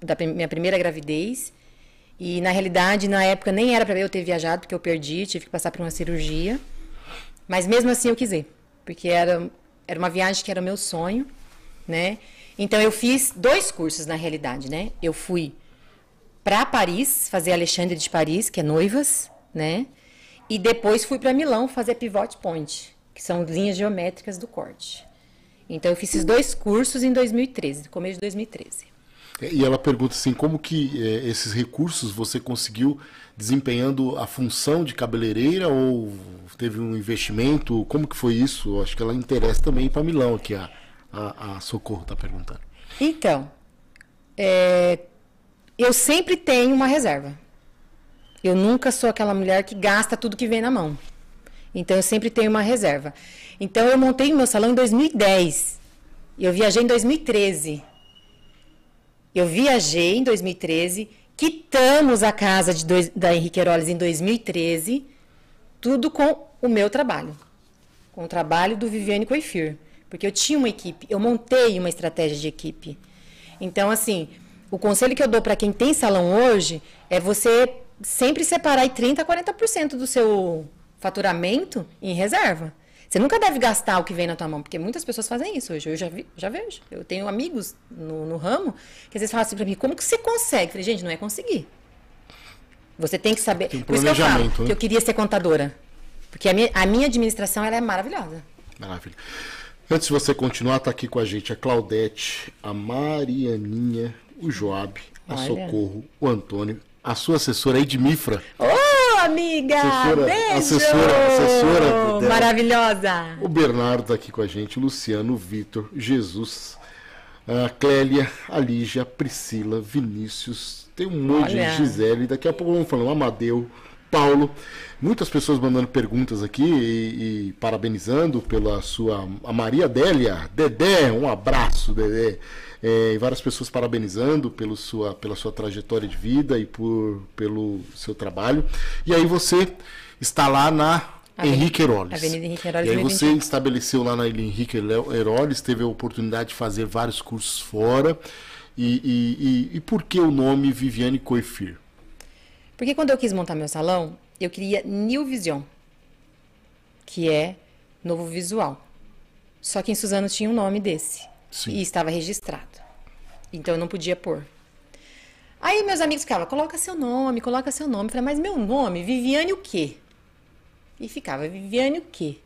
da minha primeira gravidez. E na realidade, na época nem era para eu ter viajado porque eu perdi, tive que passar por uma cirurgia. Mas mesmo assim eu quis ir, porque era era uma viagem que era o meu sonho, né? Então eu fiz dois cursos na realidade, né? Eu fui para Paris, fazer Alexandre de Paris, que é noivas, né? E depois fui para Milão fazer pivot point, que são linhas geométricas do corte. Então eu fiz esses dois cursos em 2013, começo de 2013. E ela pergunta assim, como que é, esses recursos você conseguiu desempenhando a função de cabeleireira ou teve um investimento? Como que foi isso? Eu Acho que ela interessa também para Milão aqui, a, a, a Socorro está perguntando. Então, é, eu sempre tenho uma reserva. Eu nunca sou aquela mulher que gasta tudo que vem na mão. Então, eu sempre tenho uma reserva. Então, eu montei o meu salão em 2010. Eu viajei em 2013. Eu viajei em 2013, quitamos a casa de dois- da Henrique Heroles em 2013, tudo com o meu trabalho com o trabalho do Viviane Coifir, porque eu tinha uma equipe, eu montei uma estratégia de equipe. Então, assim, o conselho que eu dou para quem tem salão hoje é você sempre separar aí 30 a 40% do seu faturamento em reserva. Você nunca deve gastar o que vem na tua mão, porque muitas pessoas fazem isso hoje. Eu já, vi, já vejo. Eu tenho amigos no, no ramo que às vezes falam assim para mim: como que você consegue? Eu falei, gente, não é conseguir. Você tem que saber. Tem um Por isso que eu falo né? que eu queria ser contadora. Porque a minha, a minha administração ela é maravilhosa. Maravilha. Antes de você continuar, tá aqui com a gente a Claudete, a Marianinha, o Joab, a Olha. Socorro, o Antônio, a sua assessora Edmifra, Ô, amiga! Assessora- Beijo! assessora- assessora dela. Maravilhosa! o Bernardo tá aqui com a gente, o Luciano, o Vitor, Jesus, a Clélia, a Lígia, a Priscila, Vinícius, tem um monte Olha. de Gisele, daqui a pouco vamos falando, Amadeu, Paulo, muitas pessoas mandando perguntas aqui e, e parabenizando pela sua. A Maria Délia, Dedé, um abraço, Dedé. É, e várias pessoas parabenizando pelo sua, pela sua trajetória de vida e por, pelo seu trabalho. E aí você está lá na Avenida- Henrique Heroles. Avenida Henrique Heroles, E aí você 1021. estabeleceu lá na Henrique Heroles, teve a oportunidade de fazer vários cursos fora. E, e, e, e por que o nome Viviane Coifir? Porque quando eu quis montar meu salão, eu queria New Vision, que é novo visual. Só que em Suzano tinha um nome desse. Sim. E estava registrado. Então eu não podia pôr. Aí meus amigos ficavam, coloca seu nome, coloca seu nome. Eu falei, mas meu nome, Viviane o quê? E ficava, Viviane o quê?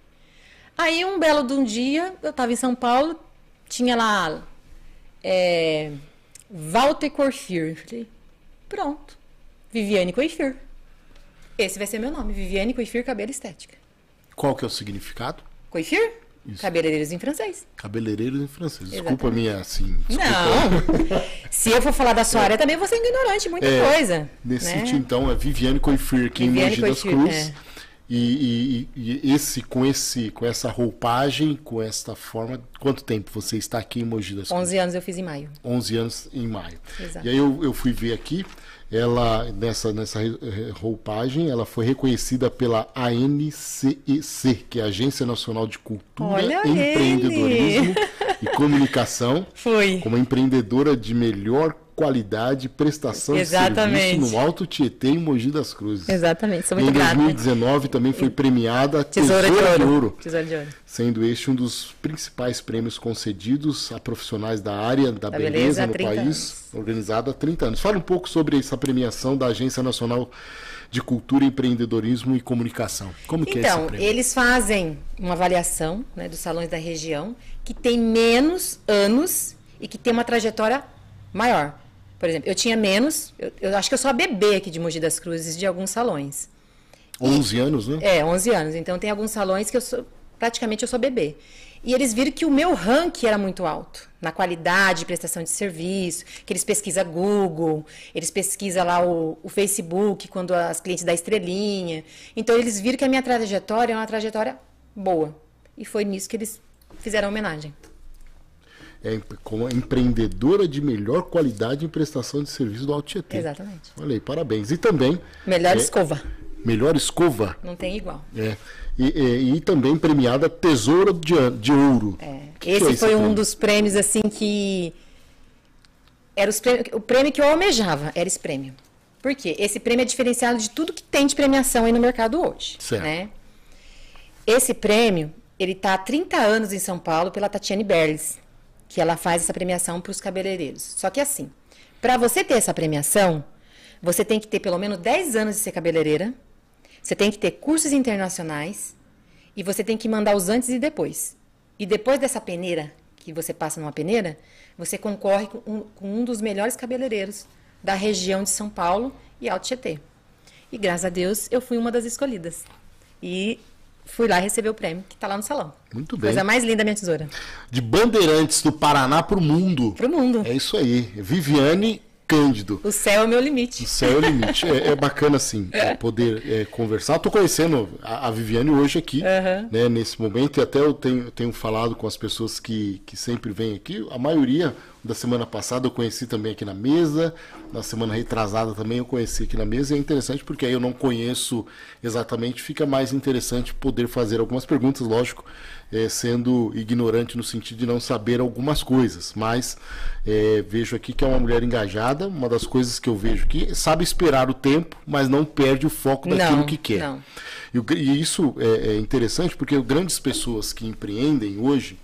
Aí um belo de um dia, eu estava em São Paulo, tinha lá é, Walter Corfir. Eu Falei, pronto, Viviane Coifir. Esse vai ser meu nome, Viviane Coifir Cabelo Estética. Qual que é o significado? Coiffure? Isso. Cabeleireiros em francês. Cabeleireiros em francês. Desculpa Exatamente. minha, assim... Desculpa. Não. Se eu for falar da sua área, também vou ser ignorante, muita É, coisa. Nesse né? sentido, então, é Viviane Coiffure aqui Viviane em Mogi das Cruzes. é. E, e- e esse, com, esse, com essa roupagem, com essa forma, quanto tempo você está aqui em Mogi das Cruzes? 11 anos eu fiz em maio. 11 anos em maio. Exato. E aí eu, eu fui ver aqui, ela nessa, nessa re- re- roupagem, ela foi reconhecida pela ANCEC, que é a Agência Nacional de Cultura, Olha Empreendedorismo e Comunicação, Foi. como empreendedora de melhor qualidade prestação Exatamente. de serviço no Alto Tietê em Mogi das Cruzes. Exatamente, sou Em muito grata. 2019 também foi premiada a Tesoura, Tesoura, de, ouro. Tesoura de ouro. sendo este um dos principais prêmios concedidos a profissionais da área da, Da beleza, beleza no 30 país, anos. organizada há 30 anos. Fala um pouco sobre essa premiação da Agência Nacional de Cultura, Empreendedorismo e Comunicação. Como que é esse Então, prêmio? eles fazem uma avaliação né, dos salões da região que tem menos anos e que tem uma trajetória maior. Por exemplo, eu tinha menos, eu, eu acho que eu sou a bebê aqui de Mogi das Cruzes de alguns salões. 11 anos, né? É, 11 anos. Então tem alguns salões que eu sou, praticamente eu sou bebê. E eles viram que o meu ranking era muito alto, na qualidade de prestação de serviço, que eles pesquisam Google, eles pesquisam lá o, o Facebook, quando as clientes dão estrelinha. Então eles viram que a minha trajetória é uma trajetória boa. E foi nisso que eles fizeram a homenagem. É como empreendedora de melhor qualidade em prestação de serviço do Alto Tietê. Exatamente. Olha aí, parabéns. E também Melhor É. escova, melhor escova. não tem igual. É. E, e- e também premiada Tesoura de, de Ouro. É, esse é esse foi um prêmio? dos prêmios assim que era os prêmios- o prêmio que eu almejava era esse prêmio. Por quê? Esse prêmio é diferenciado de tudo que tem de premiação aí no mercado hoje, Certo. né? Esse prêmio, ele tá há 30 anos em São Paulo pela Tatiane Berles, que ela faz essa premiação para os cabeleireiros. Só que assim, para você ter essa premiação, você tem que ter pelo menos 10 anos de ser cabeleireira, você tem que ter cursos internacionais e você tem que mandar os antes e depois. E depois dessa peneira, que você passa numa peneira, você concorre com um, com um dos melhores cabeleireiros da região de São Paulo e Alto Tietê. E graças a Deus eu fui uma das escolhidas. E fui lá receber o prêmio, que está lá no salão. Muito bem. Coisa mais linda, minha tesoura. De Bandeirantes do Paraná para o mundo. Pro mundo. É isso aí. Viviane Cândido. O céu é o meu limite. O céu é o limite. É, é bacana, assim, é, poder é, conversar. Estou conhecendo a, a Viviane hoje aqui, Aham. né, nesse momento, e até eu tenho, tenho falado com as pessoas que, que sempre vêm aqui. A maioria da semana passada eu conheci também aqui na mesa, na semana retrasada também eu conheci aqui na mesa, e é interessante porque aí eu não conheço exatamente, fica mais interessante poder fazer algumas perguntas, lógico, é, sendo ignorante no sentido de não saber algumas coisas, mas é, vejo aqui que é uma mulher engajada, uma das coisas que eu vejo aqui, sabe esperar o tempo, mas não perde o foco daquilo Não, que quer. não. E, e isso é, é interessante porque grandes pessoas que empreendem hoje,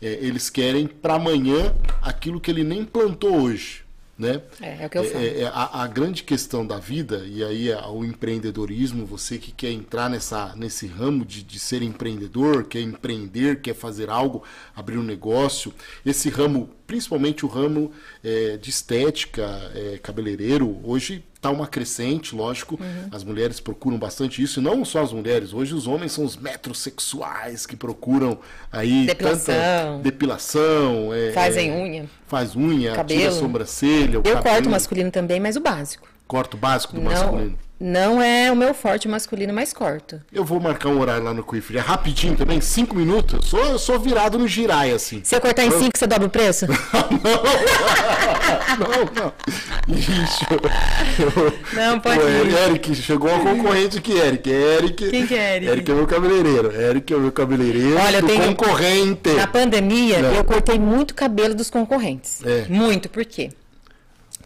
é, eles querem para amanhã aquilo que ele nem plantou hoje. Né? É, é o que eu falo. é a, a grande questão da vida, e aí é o empreendedorismo, você que quer entrar nessa, nesse ramo de, de ser empreendedor, quer empreender, quer fazer algo, abrir um negócio, esse ramo, principalmente o ramo é, de estética, é, cabeleireiro, hoje está uma crescente, lógico, Uhum. as mulheres procuram bastante isso, e não só as mulheres, hoje os homens são os metrosexuais que procuram aí Depilação. tanta depilação, é, Fazem é, unha. faz unha, tira a Cabelo. sobrancelha, Eu cabelo, corto o masculino também, mas o básico. corto básico do Não, masculino. Não é o meu forte masculino, mas corto. Eu vou marcar um horário lá no Quiff. É rapidinho também, cinco minutos. Eu sou, eu sou virado no girai, assim. Se eu cortar em 5, você dobra o preço? não, não. Ixi, eu- Não, pode Pô, ir. Eric, chegou uma concorrente aqui, Eric. Eric. Quem que é Eric? Eric é meu cabeleireiro. Eric é meu cabeleireiro. Olha, eu tenho- concorrente. Na pandemia, Não. eu cortei muito cabelo dos concorrentes. É. Muito, por quê?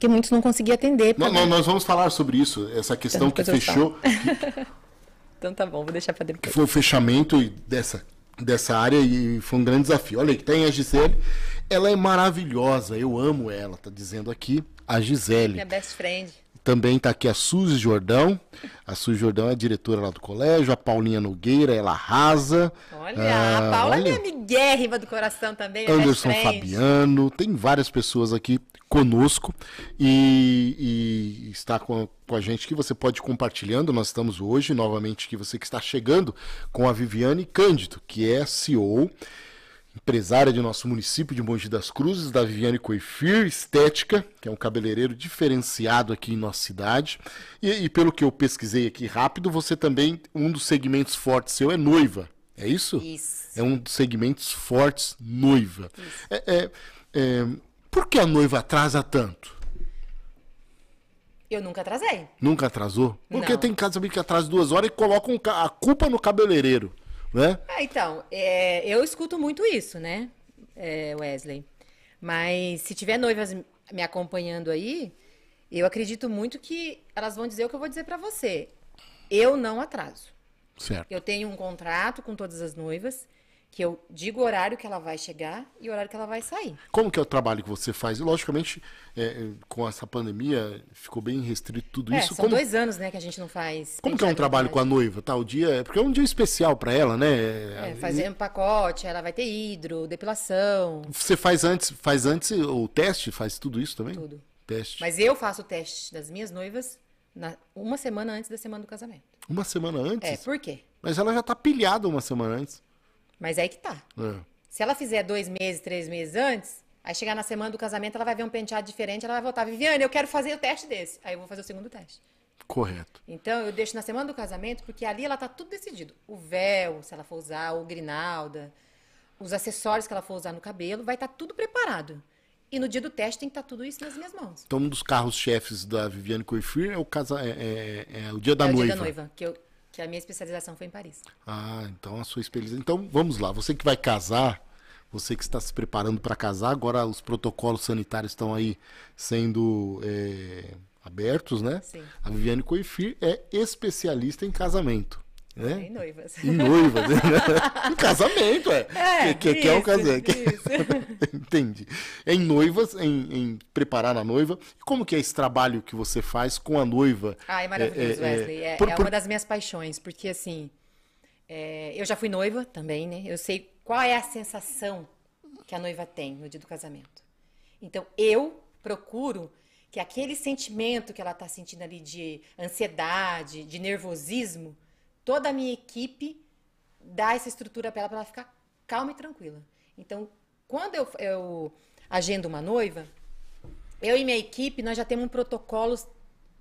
Porque muitos não conseguiam atender. Não, não, nós vamos falar sobre isso, essa questão que Depois eu fechou, Então tá bom, vou deixar que depois. foi o fechamento dessa, dessa área e foi um grande desafio. Olha aí, tem a Gisele, ela é maravilhosa, eu amo ela, tá dizendo aqui a Gisele. Minha best friend. Também está aqui a Suzy Jordão. A Suzy Jordão é diretora lá do colégio. A Paulinha Nogueira, ela arrasa. Olha, Ah, a Paula olha. é minha amiguérrima do coração também. é Anderson. Fabiano, tem várias pessoas aqui conosco e, e está com, com a gente que você pode ir compartilhando. Nós estamos hoje, novamente, que você que está chegando com a Viviane Cândido, que é CEO, empresária de nosso município de Mogi das Cruzes, da Viviane Coifir Estética, que é um cabeleireiro diferenciado aqui em nossa cidade. E, e pelo que eu pesquisei aqui rápido, você também, um dos segmentos fortes seu é noiva. É isso? Isso. É um dos segmentos fortes, noiva. É, é, é, por que a noiva atrasa tanto? Eu nunca atrasei. Nunca atrasou? Porque Não. tem casa que atrasa duas horas e colocam ca- a culpa no cabeleireiro, né? Ah, então, é, eu escuto muito isso, né, é, Wesley? Mas se tiver noivas me acompanhando aí, eu acredito muito que elas vão dizer o que eu vou dizer pra você. Eu não atraso. Certo. Eu tenho um contrato com todas as noivas, que eu digo o horário que ela vai chegar e o horário que ela vai sair. Como que é o trabalho que você faz? Logicamente, é, é, com essa pandemia, ficou bem restrito tudo É, isso. são Como, dois anos, né, que a gente não faz. como que é um trabalho com a noiva? Tá, o dia, porque é um dia especial para ela, né? É, fazer um pacote, ela vai ter hidro, depilação, Você faz antes, faz antes o teste, faz tudo isso também? tudo. Teste. Mas eu faço o teste das minhas noivas na- uma semana antes da semana do casamento. Uma semana antes? É, por quê? Mas ela já tá pilhada uma semana antes. Mas é aí que tá. É. Se ela fizer dois meses, três meses antes, aí chegar na semana do casamento, ela vai ver um penteado diferente, ela vai voltar. Viviane, eu quero fazer o teste desse. Aí eu vou fazer o segundo teste. Correto. Então, eu deixo na semana do casamento, porque ali ela tá tudo decidido. O véu, se ela for usar, o grinalda, os acessórios que ela for usar no cabelo, vai estar tudo preparado. E no dia do teste tem que estar tudo isso nas minhas mãos. Então, um dos carros-chefes da Viviane Coifir é o, casa... é, é- é o dia da é noiva. o dia da noiva, que, eu, que a minha especialização foi em Paris. Ah, então a sua experiência. Então, vamos lá. Você que vai casar, você que está se preparando para casar, agora os protocolos sanitários estão aí sendo é, abertos, né? Sim. A Viviane Coifir é especialista em casamento. Né? Em noivas. Em noivas. né? em casamento, é. É, que, que, que é um isso, casamento. isso. Entendi. Em noivas, em, em preparar a noiva. E como que é esse trabalho que você faz com a noiva? Maravilhoso, É, é, é, Wesley. É, por- é por- uma das minhas paixões, porque assim, é, eu já fui noiva também, né? Eu sei qual é a sensação que a noiva tem no dia do casamento. Então, eu procuro que aquele sentimento que ela está sentindo ali de ansiedade, de nervosismo, toda a minha equipe dá essa estrutura para ela, para ela ficar calma e tranquila. Então, quando eu, eu agendo uma noiva, eu e minha equipe, nós já temos protocolos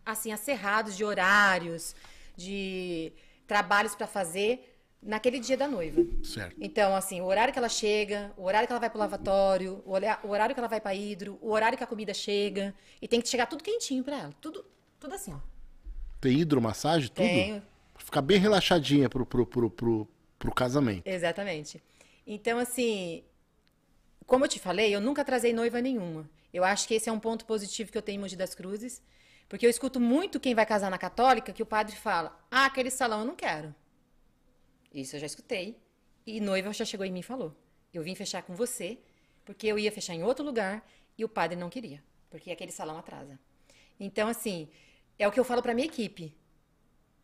assim acerrados de horários, de trabalhos para fazer naquele dia da noiva. Certo. Então, assim, o horário que ela chega, o horário que ela vai pro lavatório, o horário que ela vai para hidro, o horário que a comida chega, e tem que chegar tudo quentinho para ela, tudo, tudo assim, ó. Tem hidromassagem, tudo? Tenho. Ficar bem relaxadinha pro, pro, pro, pro, pro casamento. Exatamente. Então, assim, como eu te falei, eu nunca trazei noiva nenhuma. Eu acho que esse é um ponto positivo que eu tenho em Mogi das Cruzes, porque eu escuto muito quem vai casar na católica que o padre fala: ah, aquele salão eu não quero. Isso eu já escutei. E noiva já chegou em mim e falou: eu vim fechar com você, porque eu ia fechar em outro lugar e o padre não queria, porque aquele salão atrasa. Então, assim, é o que eu falo para minha equipe.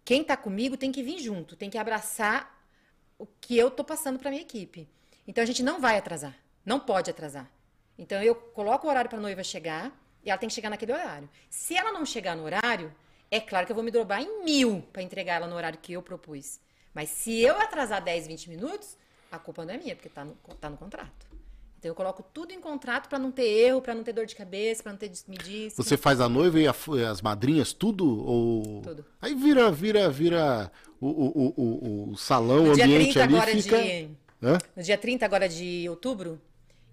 Quem tá comigo tem que vir junto, tem que abraçar o que eu tô passando para minha equipe. Então a gente não vai atrasar, não pode atrasar. Então eu coloco o horário para a noiva chegar e ela tem que chegar naquele horário. Se ela não chegar no horário, é claro que eu vou me dobrar em mil para entregar ela no horário que eu propus. Mas se eu atrasar 10, 20 minutos, a culpa não é minha, porque tá no, tá no contrato. Então eu coloco tudo em contrato para não ter erro, para não ter dor de cabeça, para não ter desmedice. Você faz a noiva e a as madrinhas, tudo? Ou... Tudo. Aí vira, vira, vira o, o, o, o, salão, No o dia ambiente 30 ali agora fica... de Hã? No dia 30 agora de outubro,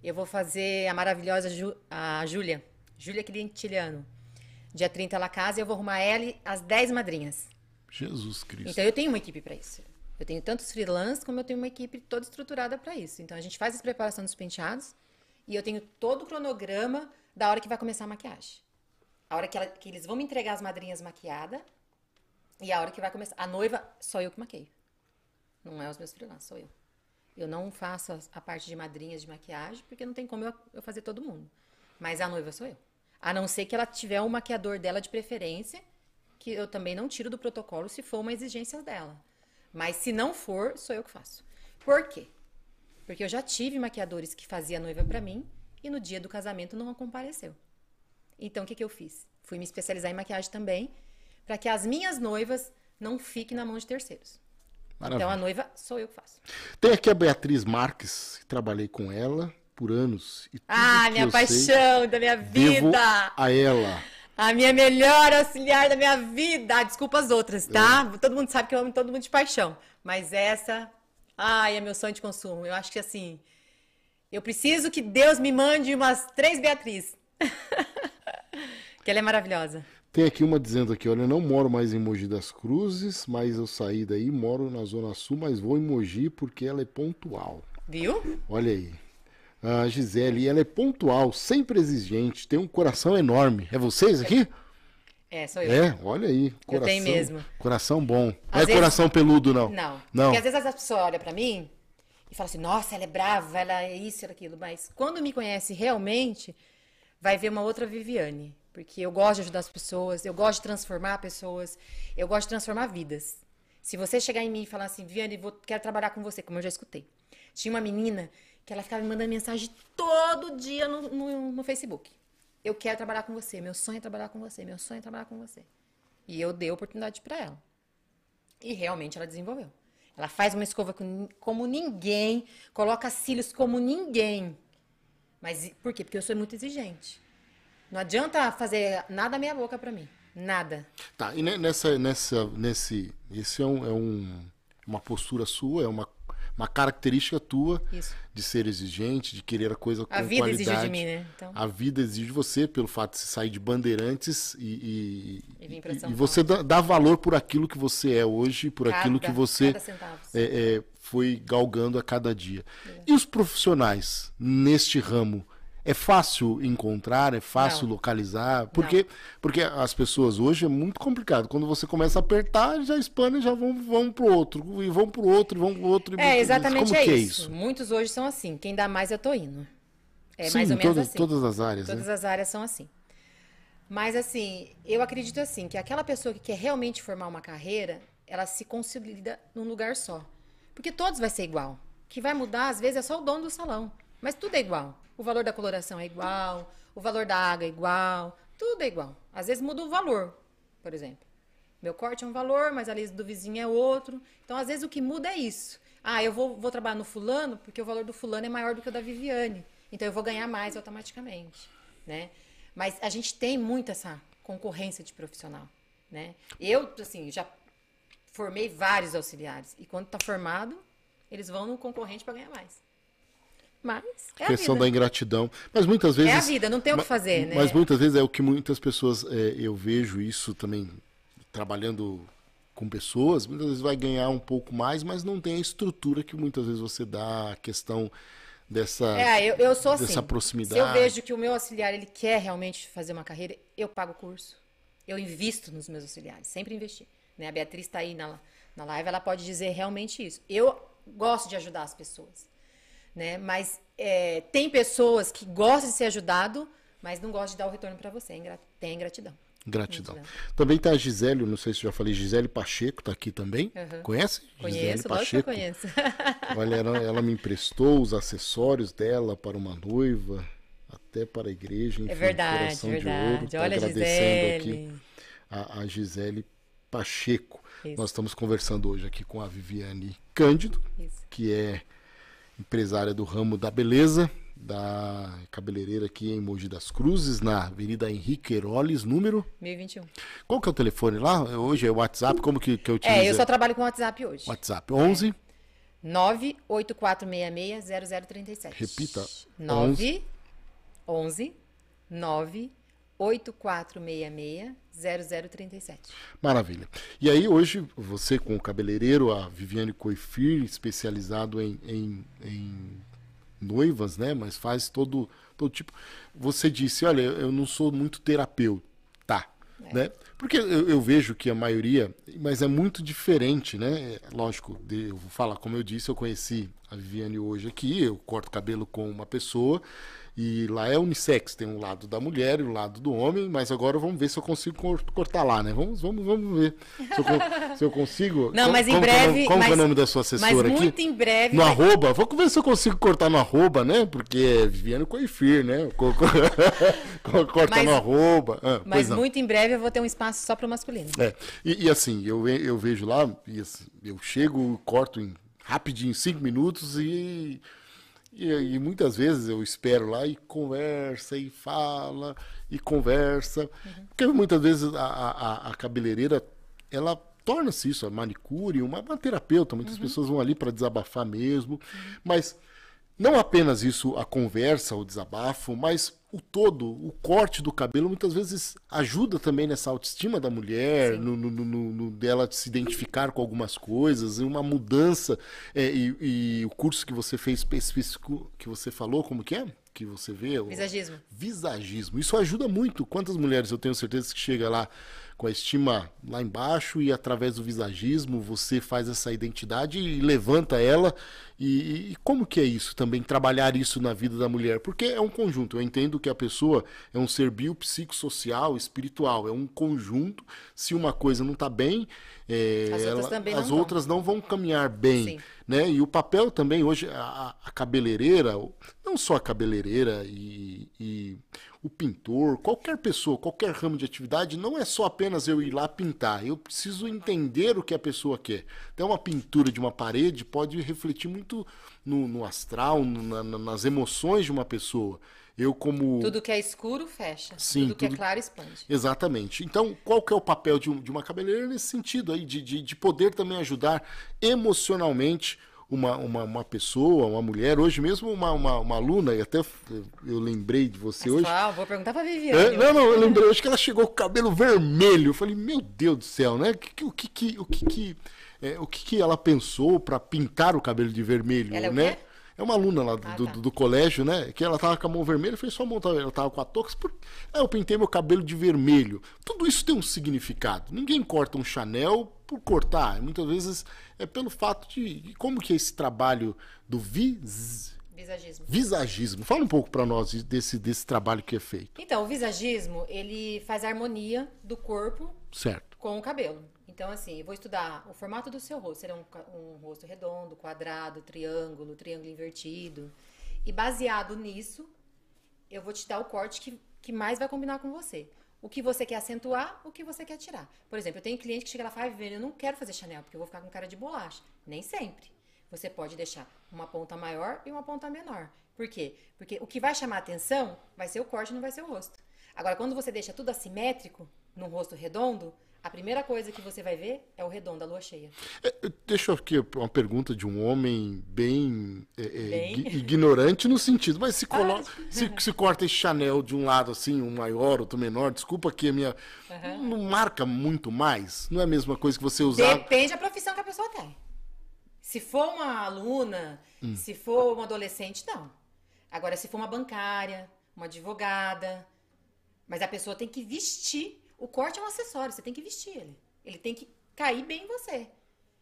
eu vou fazer a maravilhosa Ju, a Júlia, Júlia Quintiliano. Dia 30 ela casa e eu vou arrumar ela e as 10 madrinhas. Jesus Cristo. Então eu tenho uma equipe para isso. Eu tenho tanto os freelance como eu tenho uma equipe toda estruturada para isso. Então a gente faz a preparação dos penteados e eu tenho todo o cronograma da hora que vai começar a maquiagem. A hora que, ela- que eles vão me entregar as madrinhas maquiadas e a hora que vai começar. A noiva, só eu que maqueio. Não é os meus freelancers, sou eu. Eu não faço as- a parte de madrinhas de maquiagem, porque não tem como eu, eu fazer todo mundo. Mas a noiva sou eu. A não ser que ela tiver um maquiador dela de preferência, que eu também não tiro do protocolo se for uma exigência dela. Mas se não for, sou eu que faço. Por quê? Porque eu já tive maquiadores que fazia noiva pra mim e no dia do casamento não compareceu. Então o que, que eu fiz? Fui me especializar em maquiagem também, para que as minhas noivas não fiquem na mão de terceiros. Maravilha. Então a noiva sou eu que faço. Tem aqui a Beatriz Marques, que trabalhei com ela por anos. E tudo Ah, minha eu sei, paixão da minha vida! a ela. A minha melhor auxiliar da minha vida. Ah, Desculpa as outras, tá? É. Todo mundo sabe que eu amo todo mundo de paixão. Mas essa, ai, é meu sonho de consumo. Eu acho que assim, eu preciso que Deus me mande umas três Beatriz. que ela é maravilhosa. Tem aqui uma dizendo aqui, olha, eu não moro mais em Mogi das Cruzes, mas eu saí daí, moro na Zona Sul, mas vou em Mogi porque ela é pontual. Viu? Olha aí. A Gisele, ela é pontual, sempre exigente, tem um coração enorme. É vocês aqui? É, sou eu. É, olha aí. Coração, tenho mesmo. Coração bom. Não é vezes- coração peludo, não. Não. Não. Porque às vezes as pessoas olham pra mim e falam assim, nossa, ela é brava, ela é isso, ela é aquilo. Mas quando me conhece realmente, vai ver uma outra Viviane. Porque eu gosto de ajudar as pessoas, eu gosto de transformar pessoas, eu gosto de transformar vidas. Se você chegar em mim e falar assim, Viviane, vou, quero trabalhar com você, como eu já escutei. Tinha uma menina que ela ficava me mandando mensagem todo dia no, no, no Facebook. Eu quero trabalhar com você, meu sonho é trabalhar com você, meu sonho é trabalhar com você. E eu dei a oportunidade pra ela. E realmente ela desenvolveu. Ela faz uma escova com- como ninguém, coloca cílios como ninguém. Mas por quê? Porque eu sou muito exigente. Não adianta fazer nada meia boca pra mim. Nada. Tá, e ne- nessa, nessa, nesse, esse é, um, é um- uma postura sua, é uma, uma característica tua Isso. de ser exigente, de querer a coisa com A vida qualidade. exige de mim, né? Então- A vida exige de você pelo fato de você sair de Bandeirantes e, e, E e você dá, dá valor por aquilo que você é hoje, por Cada- aquilo que você é, é, foi galgando a cada dia. E os profissionais neste ramo? É fácil encontrar, é fácil Não. localizar, porque porque as pessoas hoje é muito complicado. Quando você começa a apertar, já espana e já vão vão pro outro e vão pro outro, e vão pro outro. e É, exatamente é, é isso. isso? Muitos hoje são assim. Quem dá mais, eu tô indo. É Sim, mais ou menos todas, assim. todas as áreas, Todas né? as áreas são assim. Mas assim, eu acredito assim, que aquela pessoa que quer realmente formar uma carreira, ela se consolida num lugar só. Porque todos vai ser igual. O que vai mudar, às vezes, é só o dono do salão. Mas tudo é igual. O valor da coloração é igual, o valor da água é igual, tudo é igual. Às vezes muda o valor, por exemplo. Meu corte é um valor, mas a lista do vizinho é outro. Então, às vezes, o que muda é isso. Ah, eu vou, vou trabalhar no fulano porque o valor do fulano é maior do que o da Viviane. Então, eu vou ganhar mais automaticamente, né? Mas a gente tem muito essa concorrência de profissional, né? Eu, assim, já formei vários auxiliares. E quando tá formado, eles vão no concorrente para ganhar mais. Mas é a questão vida. da ingratidão. Mas muitas vezes. É a vida, não tem o que fazer, né? Mas muitas vezes é o que muitas pessoas. é, eu vejo isso também trabalhando com pessoas, muitas vezes vai ganhar um pouco mais, mas não tem a estrutura que muitas vezes você dá, a questão dessa, É, eu, eu sou assim. dessa proximidade. Se eu vejo que o meu auxiliar ele quer realmente fazer uma carreira, eu pago o curso. Eu invisto nos meus auxiliares, sempre investi. Né? A Beatriz está aí na, na live, ela pode dizer realmente isso. Eu gosto de ajudar as pessoas. Né? Mas é, tem pessoas que gostam de ser ajudado, mas não gostam de dar o retorno para você. É Tem ingratidão. Gratidão. Gratidão. Também tá a Gisele, não sei se já falei, Gisele Pacheco tá aqui também. Uhum. Conhece? Conheço, que eu conheço. Olha, ela, ela me emprestou os acessórios dela para uma noiva, até para a igreja. Enfim, É verdade, verdade. De ouro. Tá Olha, agradecendo Gisele. aqui a, a Gisele Pacheco. Isso. Nós estamos conversando hoje aqui com a Viviane Cândido, Isso. que é empresária do ramo da beleza, da cabeleireira aqui em Mogi das Cruzes, na Avenida Henrique Heroles, número. 1021. Qual que é o telefone lá? Hoje é o WhatsApp, como que, que eu utilizo? É, eu só trabalho com WhatsApp hoje. WhatsApp 11 984660037. Repita. 9 11 984660037. Maravilha. E aí hoje você com o cabeleireiro, a Viviane Coifir, especializado em, em, em noivas, né? Mas faz todo, todo tipo. Você disse, olha, eu não sou muito terapeuta, tá? Né? Porque eu, eu vejo que a maioria, mas é muito diferente, né? É, Lógico, de- eu vou falar, como eu disse, eu conheci a Viviane hoje aqui, eu corto cabelo com uma pessoa E lá é unissex, tem um lado da mulher e o um lado do homem, mas agora vamos ver se eu consigo cortar lá, né? Vamos, vamos, vamos ver se eu, se eu consigo. Não, mas como, em breve. Como, mas, é o nome da sua assessora mas aqui? Muito em breve. No vai... arroba. Vou ver se eu consigo cortar no arroba, né? Porque é Viviane Coifir, né? Corta mas, no arroba. Ah, mas muito em breve eu vou ter um espaço só para o masculino. É. E, e, assim, eu, eu vejo lá, assim, eu chego, corto em rapidinho, cinco minutos e e, e, muitas vezes eu espero lá e conversa, e fala, e conversa. Uhum. Porque muitas vezes a, a, a cabeleireira, ela torna-se isso, a manicure, uma, uma terapeuta. Muitas uhum. pessoas vão ali para desabafar mesmo. Uhum. Mas não apenas isso, a conversa, o desabafo, mas o todo, o corte do cabelo, muitas vezes ajuda também nessa autoestima da mulher, no, no, no, no, dela se identificar com algumas coisas, uma mudança. É, e, e, o curso que você fez específico, que você falou, como que é? Que você vê? Visagismo. Visagismo. Isso ajuda muito. Quantas mulheres eu tenho certeza que chega lá com a estima lá embaixo e através do visagismo você faz essa identidade e levanta ela. E, e, como que é isso também, trabalhar isso na vida da mulher? Porque é um conjunto. Eu entendo que a pessoa é um ser biopsicossocial, espiritual. É um conjunto. Se uma coisa não está bem, é, as, outras, ela, as não, outras vão. não vão caminhar bem. Né? E o papel também, hoje, a, a cabeleireira, não só a cabeleireira e, e o pintor, qualquer pessoa, qualquer ramo de atividade, não é só apenas eu ir lá pintar. Eu preciso entender o que a pessoa quer. Então, uma pintura de uma parede pode refletir muito no, no astral, no, na, nas emoções de uma pessoa. Eu como tudo que é escuro fecha, Sim, tudo que é claro expande. Exatamente. Então, qual que é o papel de, um, de uma cabeleireira nesse sentido aí de, de, de poder também ajudar emocionalmente uma, uma, uma pessoa, uma mulher, hoje mesmo uma, uma, uma aluna, e até eu lembrei de você Mas, hoje. Fala, vou perguntar pra Viviane. É, não, não, eu lembrei hoje que ela chegou com o cabelo vermelho. Eu falei, meu Deus do céu, né? O que, que, o que, que, é, o que, que ela pensou para pintar o cabelo de vermelho, ela é né? Quê? É uma aluna lá do, ah, do, tá. do, colégio, né? Que ela tava com a mão vermelha, eu falei, só montar, ela tava com a touca. Por... Ah, eu pintei meu cabelo de vermelho. Tudo isso tem um significado. Ninguém corta um Chanel por cortar. Muitas vezes é pelo fato de como que é esse trabalho do vis... Visagismo. Visagismo. Fala um pouco para nós desse, desse trabalho que é feito. Então, o visagismo, ele faz a harmonia do corpo certo. com o cabelo. Então, assim, eu vou estudar o formato do seu rosto. Será um, um rosto redondo, quadrado, triângulo, triângulo invertido. E baseado nisso, eu vou te dar o corte que, que mais vai combinar com você. O que você quer acentuar, o que você quer tirar. Por exemplo, eu tenho cliente que chega lá e fala, eu não quero fazer Chanel, porque eu vou ficar com cara de bolacha. Nem sempre. Você pode deixar uma ponta maior e uma ponta menor. Por quê? Porque o que vai chamar atenção vai ser o corte, não vai ser o rosto. Agora, quando você deixa tudo assimétrico, num rosto redondo, a primeira coisa que você vai ver é o redondo, a lua cheia. É, deixa aqui uma pergunta de um homem bem, é, bem? ignorante no sentido, mas se, colo... ah, se, se, corta esse Chanel de um lado assim, um maior, outro menor, desculpa que a minha. Uhum. Não marca muito mais? Não é a mesma coisa que você usar. Depende da profissão que a pessoa tem. Se for uma aluna, hum. se for uma adolescente, não. Agora, se for uma bancária, uma advogada. Mas a pessoa tem que vestir o corte é um acessório, você tem que vestir ele. Ele tem que cair bem em você.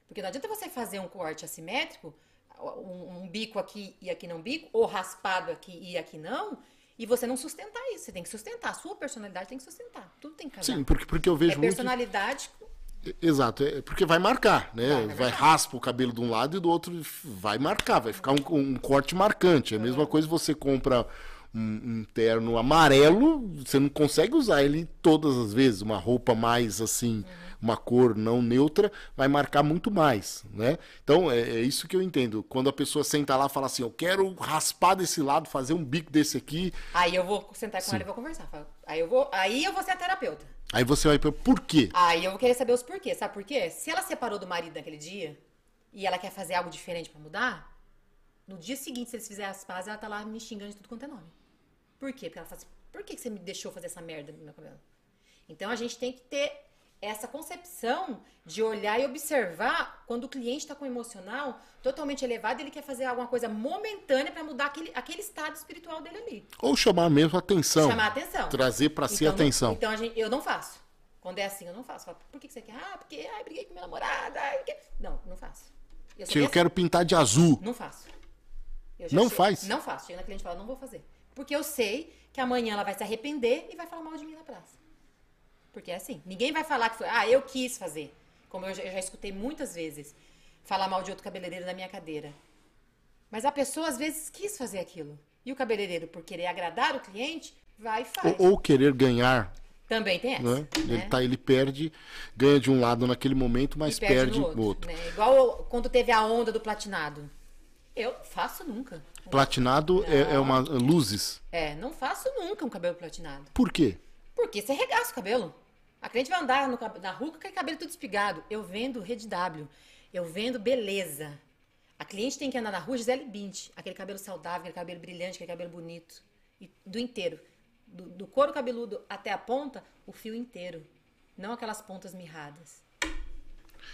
Porque não adianta você fazer um corte assimétrico, um, um bico aqui e aqui não bico, ou raspado aqui e aqui não, e você não sustentar isso. Você tem que sustentar. A sua personalidade tem que sustentar. Tudo tem que casar. Sim, porque, porque eu vejo é personalidade... muito... Exato, é porque vai marcar, né? Vai, vai, vai raspa o cabelo de um lado e do outro vai marcar, vai ficar um, um corte marcante. É a mesma coisa você compra um, um, terno amarelo, você não consegue usar ele todas as vezes. Uma roupa mais assim, uma cor não neutra, vai marcar muito mais, né? Então é, é, isso que eu entendo. Quando a pessoa senta lá e fala assim, eu quero raspar desse lado, fazer um bico desse aqui. Aí eu vou sentar com Sim. ela e vou conversar. Aí eu vou, aí eu vou ser a terapeuta. Aí você vai por quê? Aí eu vou querer saber os porquês. Sabe por quê? Se ela separou do marido naquele dia e ela quer fazer algo diferente para mudar, no dia seguinte, se eles fizerem as pazes, ela tá lá me xingando de tudo quanto é nome. Por quê? Porque ela fala assim, por que você me deixou fazer essa merda no meu cabelo? Então a gente tem que ter essa concepção de olhar e observar quando o cliente está com o emocional totalmente elevado, ele quer fazer alguma coisa momentânea para mudar aquele, aquele estado espiritual dele ali. Ou chamar mesmo a atenção. Chamar a atenção. Trazer para si a então, atenção. Então a gente, eu não faço. Quando é assim, eu não faço. Falo, por que você quer? Ah, porque ai, briguei com minha namorada. Ai, porque... Não, não faço. Eu, eu quero pintar de azul. Não faço. não chego, faz? Não faço. Chega na cliente e fala, não vou fazer. Porque eu sei que amanhã ela vai se arrepender e vai falar mal de mim na praça. Porque é assim, ninguém vai falar que foi, ah, eu quis fazer. Como eu já, eu já escutei muitas vezes falar mal de outro cabeleireiro na minha cadeira. Mas a pessoa às vezes quis fazer aquilo. E o cabeleireiro, por querer agradar o cliente, vai e faz. Ou, ou querer ganhar, Também tem essa. né? Ele, né? tá, ele perde, ganha de um lado naquele momento, mas E perde, no o outro. né? Igual quando teve a onda do platinado. Eu não faço nunca. Platinado é, é uma luzes. É, não faço nunca um cabelo platinado. Por quê? Porque você regaça o cabelo. A cliente vai andar no na rua com aquele cabelo tudo espigado. Eu vendo Rede W. Eu vendo beleza. A cliente tem que andar na rua Gisele Bint. Aquele cabelo saudável, aquele cabelo brilhante, aquele cabelo bonito. E do inteiro. Do, do couro cabeludo até a ponta, o fio inteiro. Não aquelas pontas mirradas.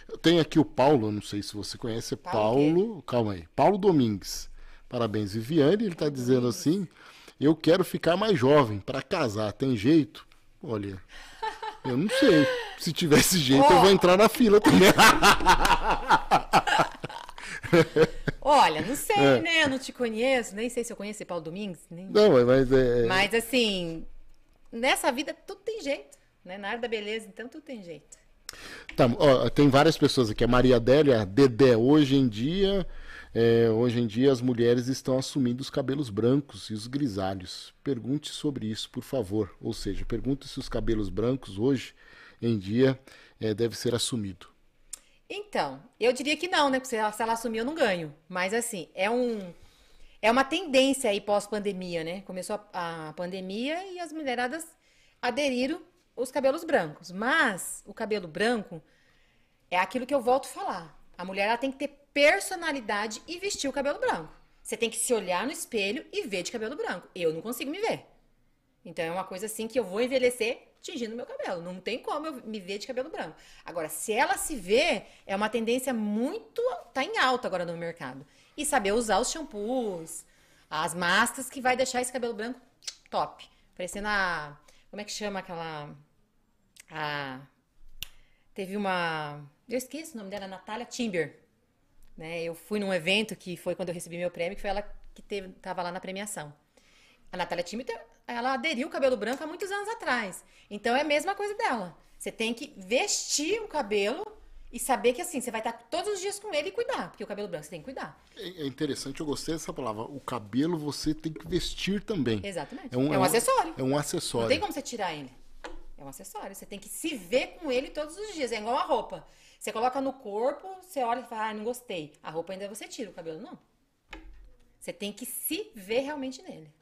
Eu tenho aqui o Paulo, não sei se você conhece, é Paulo Paulo, calma aí, Paulo Domingues. Parabéns, Viviane, ele tá dizendo assim: "Eu quero ficar mais jovem para casar, tem jeito?" Olha, eu não sei. Se tivesse jeito, eu Ó. vou entrar na fila também. Olha, não sei, É. né? Eu não te conheço. Nem sei se eu conheço Paulo Domingues. Nem... não, mas é Mas assim, nessa vida tudo tem jeito. Né? Na área da beleza, então tudo tem jeito. Tá, ó, tem várias pessoas aqui. A Maria Adélia, Dedé, hoje em dia, é, hoje em dia as mulheres estão assumindo os cabelos brancos e os grisalhos. Pergunte sobre isso, por favor. Ou seja, pergunte se os cabelos brancos hoje em dia é, deve ser assumido. Então, eu diria que não, né? Porque se ela, se ela assumir, eu não ganho. Mas assim, é um. É uma tendência aí pós-pandemia, né? Começou a, a pandemia e as mulheradas aderiram os cabelos brancos. Mas o cabelo branco é aquilo que eu volto a falar. A mulher tem que ter personalidade e vestir o cabelo branco. Você tem que se olhar no espelho e ver de cabelo branco. Eu não consigo me ver. Então é uma coisa assim que eu vou envelhecer tingindo meu cabelo. Não tem como eu me ver de cabelo branco. Agora, se ela se vê, é uma tendência muito. tá em alta agora no mercado. E saber usar os shampoos, as máscaras que vai deixar esse cabelo branco top. Parecendo a. Como é que chama aquela. A. Teve uma. Eu esqueci o nome dela, Natália Timber. Né? Eu fui num evento que foi quando eu recebi meu prêmio, que foi ela que teve, tava lá na premiação. A Natália Timber, ela aderiu o cabelo branco há muitos anos atrás. Então é a mesma coisa dela. Você tem que vestir o cabelo e saber que assim, você vai estar todos os dias com ele e cuidar. Porque o cabelo branco você tem que cuidar. É é interessante, eu gostei dessa palavra. O cabelo você tem que vestir também. Exatamente. É um acessório. É um acessório. Não tem como você tirar ele. É um acessório. Você tem que se ver com ele todos os dias. É igual a roupa. Você coloca no corpo, você olha e fala, ah, não gostei. A roupa ainda você tira, o cabelo não. Você tem que se ver realmente nele.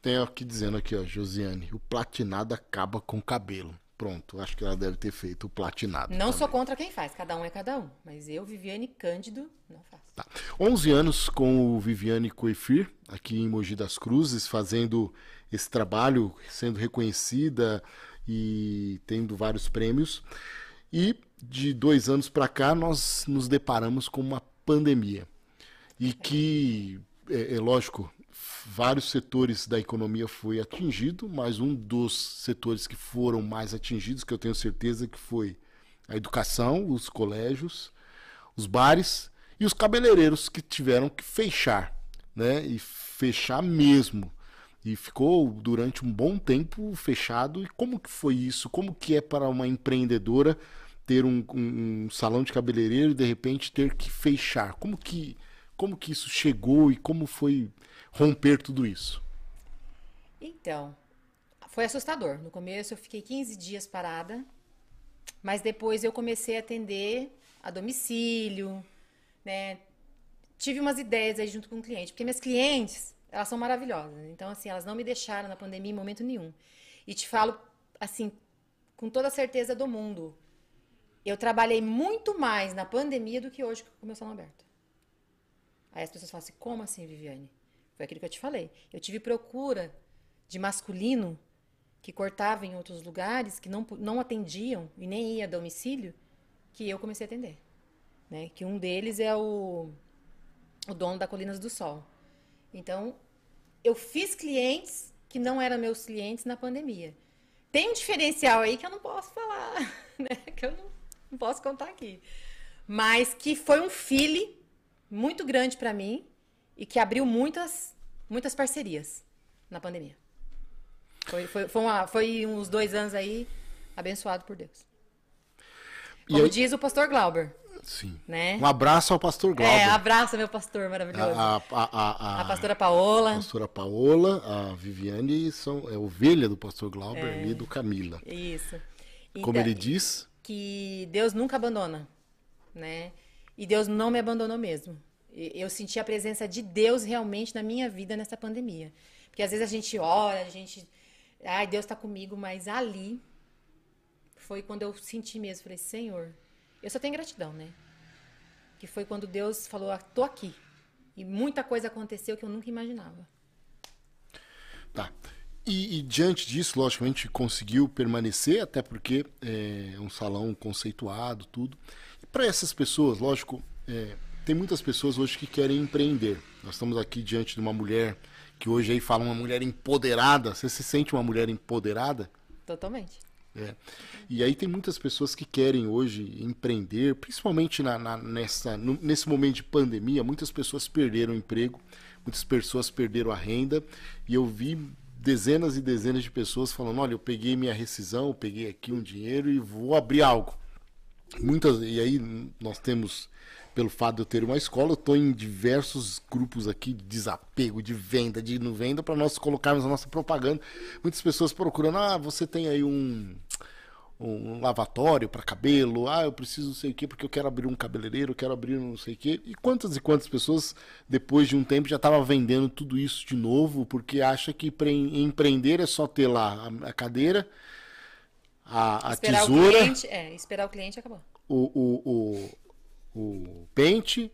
Tem aqui dizendo aqui, ó, Josiane, o platinado acaba com o cabelo. Pronto, acho que ela deve ter feito o platinado. Não também. sou contra quem faz, cada um é cada um. Mas eu, Viviane Cândido, não faço. Tá. 11 anos com o Viviane Coifir, aqui em Mogi das Cruzes, fazendo esse trabalho, sendo reconhecida e tendo vários prêmios. E de dois anos para cá, nós nos deparamos com uma pandemia. E que, é, é lógico, vários setores da economia foi atingido, mas um dos setores que foram mais atingidos, que eu tenho certeza que foi a educação, os colégios, os bares e os cabeleireiros que tiveram que fechar, né? E fechar mesmo. E ficou durante um bom tempo fechado. E como que foi isso? Como que é para uma empreendedora ter um, um- salão de cabeleireiro e de repente ter que fechar? Como que, como que isso chegou e como foi romper tudo isso? Então, foi assustador. No começo eu fiquei 15 dias parada, mas depois eu comecei a atender a domicílio, né? Tive umas ideias aí junto com o cliente, porque minhas clientes, elas são maravilhosas. Então, assim, elas não me deixaram na pandemia em momento nenhum. E te falo, assim, com toda a certeza do mundo, eu trabalhei muito mais na pandemia do que hoje com o meu salão aberto. Aí as pessoas falam assim, como assim, Viviane? Foi aquilo que eu te falei. Eu tive procura de masculino que cortava em outros lugares, que não, não atendiam e nem ia a domicílio, que eu comecei a atender. Né? Que um deles é o, o dono da Colinas do Sol. Então, eu fiz clientes que não eram meus clientes na pandemia. Tem um diferencial aí que eu não posso falar, né? Que eu não, não posso contar aqui. Mas que foi um feeling muito grande para mim e que abriu muitas, muitas parcerias. na pandemia. Foi, foi, foi, uma- foi uns dois anos aí abençoado por Deus. E Como aí- diz o pastor Glauber, Sim. né? Um abraço ao pastor Glauber. É, abraça meu pastor maravilhoso. a, a, a, a, A pastora Paola. pastora Paola, a Viviane são é ovelha do pastor Glauber e do Camila. Isso. Como Então, ele diz, que Deus nunca abandona, né? E Deus não me abandonou mesmo. Eu senti a presença de Deus realmente na minha vida nessa pandemia. Porque às vezes a gente ora, a gente. Ai, Deus tá comigo, mas ali foi quando eu senti mesmo. Falei, Senhor, eu só tenho gratidão, né? Que foi quando Deus falou, ah, tô aqui. E muita coisa aconteceu que eu nunca imaginava. Tá. E, e diante disso, logicamente, conseguiu permanecer, até porque é um salão conceituado, tudo. E para essas pessoas, lógico, é, tem muitas pessoas hoje que querem empreender. Nós estamos aqui diante de uma mulher que hoje aí fala uma mulher empoderada. Você se sente uma mulher empoderada? Totalmente. É. E aí tem muitas pessoas que querem hoje empreender, principalmente na, na- nessa, no- nesse momento de pandemia, muitas pessoas perderam o emprego, muitas pessoas perderam a renda, e eu vi dezenas e dezenas de pessoas falando, olha, eu peguei minha rescisão, eu peguei aqui um dinheiro e vou abrir algo. Muitas, e aí nós temos, pelo fato de eu ter uma escola, eu estou em diversos grupos aqui de desapego, de venda, de não venda, para nós colocarmos a nossa propaganda. Muitas pessoas procurando, ah, você tem aí um, um lavatório para cabelo, ah, eu preciso não sei o que, porque eu quero abrir um cabeleireiro, eu quero abrir um não sei o que. E quantas e quantas pessoas, depois de um tempo, já estavam vendendo tudo isso de novo, porque acha que pre- empreender é só ter lá a, cadeira, a, a Esperar o tesoura cliente. É, esperar o cliente e acabou. o, o, o, o pente,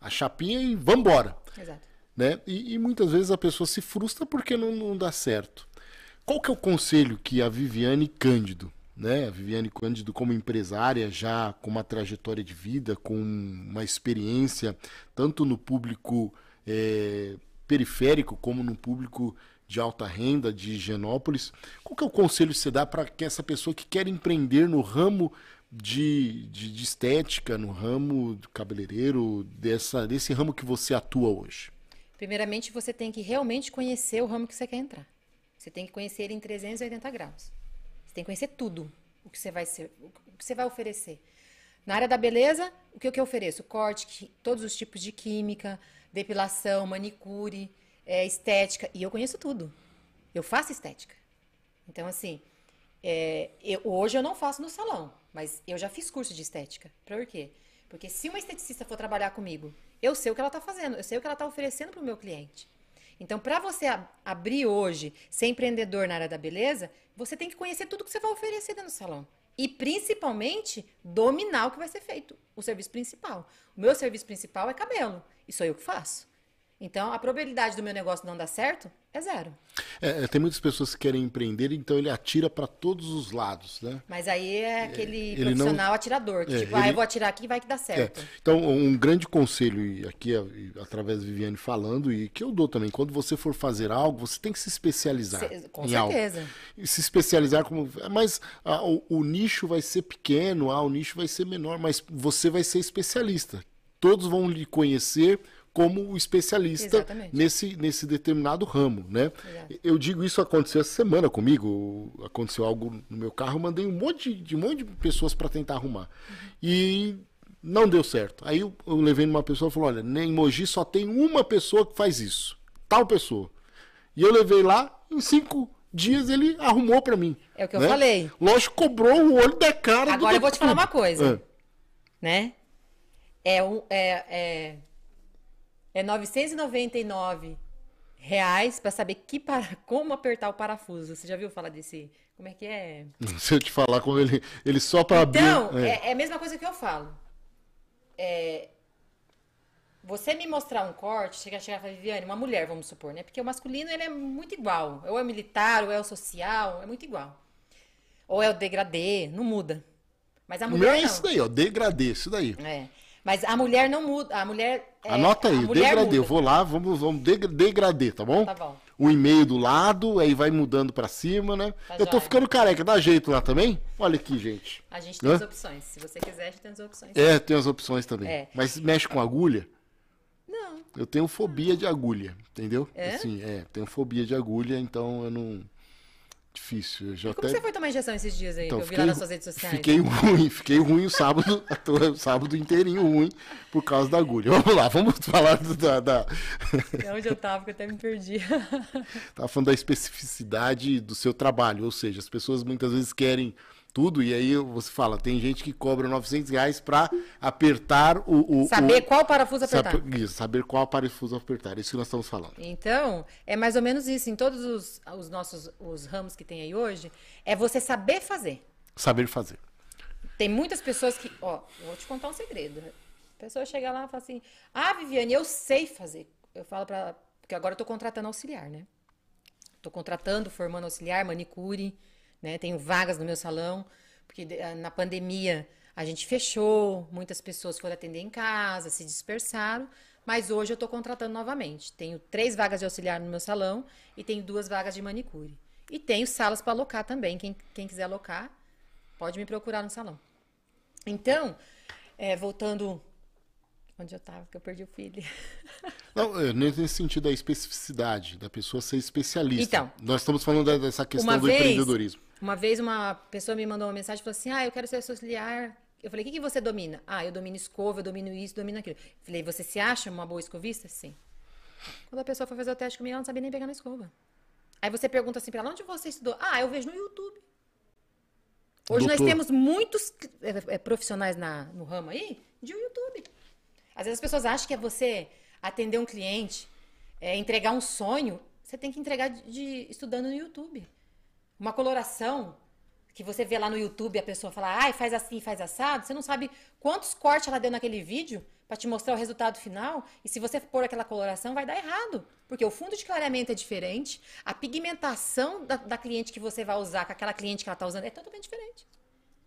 a chapinha e vambora. Exato. Né? E, e muitas vezes a pessoa se frustra porque não, não dá certo. Qual que é o conselho que a Viviane Cândido, né? A Viviane Cândido como empresária, já com uma trajetória de vida, com uma experiência tanto no público eh, periférico como no público de alta renda de Higienópolis, qual que é o conselho que você dá para essa pessoa que quer empreender no ramo de, de, de estética, no ramo do cabeleireiro, dessa, desse ramo que você atua hoje? Primeiramente, você tem que realmente conhecer o ramo que você quer entrar. Você tem que conhecer ele em 380 graus. Você tem que conhecer tudo o que você vai ser, o que você vai oferecer. Na área da beleza, o que, eu ofereço? Corte, todos os tipos de química, depilação, manicure, é, estética. E eu conheço tudo. Eu faço estética. Então, assim, é, eu- hoje eu não faço no salão, mas eu já fiz curso de estética. Por quê? Porque se uma esteticista for trabalhar comigo, eu sei o que ela está fazendo, eu sei o que ela está oferecendo para o meu cliente. Então, para você ab- abrir hoje, ser empreendedor na área da beleza, você tem que conhecer tudo que você vai oferecer dentro do salão. E, principalmente, dominar o que vai ser feito, o serviço principal. O meu serviço principal é cabelo, e sou eu que faço. Então, a probabilidade do meu negócio não dar certo é zero. É, é, tem muitas pessoas que querem empreender, então ele atira para todos os lados, né? Mas aí é aquele ele não- profissional atirador, que É, tipo, ah, ele- eu vou atirar aqui e vai que dá É, certo. então, um grande conselho, aqui através da Viviane falando, e que eu dou também, quando você for fazer algo, você tem que se especializar. Ce- com em algo. certeza. E se especializar como. Mas ah, o, o nicho vai ser pequeno, ah, o nicho vai ser menor, mas você vai ser especialista. Todos vão lhe conhecer como o especialista Exatamente. nesse, nesse determinado ramo, né? Exato. Eu digo isso aconteceu essa semana comigo, aconteceu algo no meu carro, eu mandei um monte de, um monte de pessoas para tentar arrumar. E não deu certo. Aí eu, eu levei numa pessoa e falou: olha, em Mogi só tem uma pessoa que faz isso. Tal pessoa. E eu levei lá, em cinco dias ele arrumou para mim. É o que eu né? falei. Lógico, cobrou o olho da cara do Agora eu vou te falar uma coisa. Ah, né? É, um, é, é, é 999 reais para saber que para, como apertar o parafuso. Você já viu falar desse? Como é que é? Se eu te falar como ele, ele só para abrir. Então, é. é, é a mesma coisa que eu falo. É, você me mostrar um corte, chegar, chegar e falar, Viviane, uma mulher, vamos supor, né? Porque o masculino ele é muito igual. Ou é militar, ou é o social, é muito igual. Ou é o degradê, não muda. Mas a Não mulher é não. isso daí, ó. Degradê, isso daí. É. Mas a mulher não muda. A mulher. é, Anota aí, degradê. Eu vou lá, vamos, vamos deg- degradê, tá bom? Tá bom. O e-mail do lado, aí vai mudando pra cima, né? Tá eu tô joia. ficando careca, dá jeito lá também? Olha aqui, gente. A gente tem Hã? as opções. Se você quiser, a gente tem as opções. É, tem as opções também. É. Mas mexe com agulha? Não. Eu tenho fobia de agulha, entendeu? É? Assim, é, tenho fobia de agulha, então eu não. Difícil. Já Como até... você foi tomar injeção esses dias aí, Então, que eu vi fiquei, lá nas suas redes sociais? fiquei ruim, fiquei ruim o sábado, o sábado inteirinho ruim por causa da agulha. Vamos lá, vamos falar do- da, da, É onde eu tava, que eu até me perdi. Tava falando da especificidade do seu trabalho, ou seja, as pessoas muitas vezes querem tudo e aí você fala, tem gente que cobra 900 reais pra apertar o... o Saber o- qual parafuso apertar. saber, isso, saber qual parafuso apertar, isso que nós estamos falando. Então, é mais ou menos isso. Em todos os, os nossos os ramos que tem aí hoje, é você saber fazer. Saber fazer. Tem muitas pessoas que. Ó, eu vou te contar um segredo. A pessoa chega lá e fala assim: Ah, Viviane, eu sei fazer. Eu falo pra ela, porque agora eu tô contratando auxiliar, né? Tô contratando, formando auxiliar, manicure, né? Tenho vagas no meu salão, porque ah, na pandemia a gente fechou, muitas pessoas foram atender em casa, se dispersaram, mas hoje eu tô contratando novamente. Tenho três vagas de auxiliar no meu salão e tenho duas vagas de manicure. E tenho salas para alocar também. Quem, quem quiser alocar, pode me procurar no salão. Então, é, voltando onde eu tava, que eu perdi o filho. Não, é, nesse sentido da especificidade, da pessoa ser especialista. Então. Nós estamos falando dessa questão do vez, empreendedorismo. Uma vez uma pessoa me mandou uma mensagem e falou assim: Ah, eu quero ser auxiliar. Eu falei: O que, que você domina? Ah, eu domino escova, eu domino isso, domino aquilo. Eu falei: Você se acha uma boa escovista? Sim. Quando a pessoa foi fazer o teste comigo, ela não sabia nem pegar na escova. Aí você pergunta assim pra ela: Onde você estudou? Ah, eu vejo no YouTube. Hoje nós Doutor. temos muitos é, é, profissionais na, no ramo aí de YouTube. Às vezes as pessoas acham que é você atender um cliente, é, entregar um sonho, você tem que entregar de, de- estudando no YouTube. Uma coloração que você vê lá no YouTube a pessoa fala, ai, faz assim, faz assado, você não sabe quantos cortes ela deu naquele vídeo pra te mostrar o resultado final. E se você pôr aquela coloração, vai dar errado. Porque o fundo de clareamento é diferente, a pigmentação da, da cliente que você vai usar com aquela cliente que ela tá usando é totalmente diferente.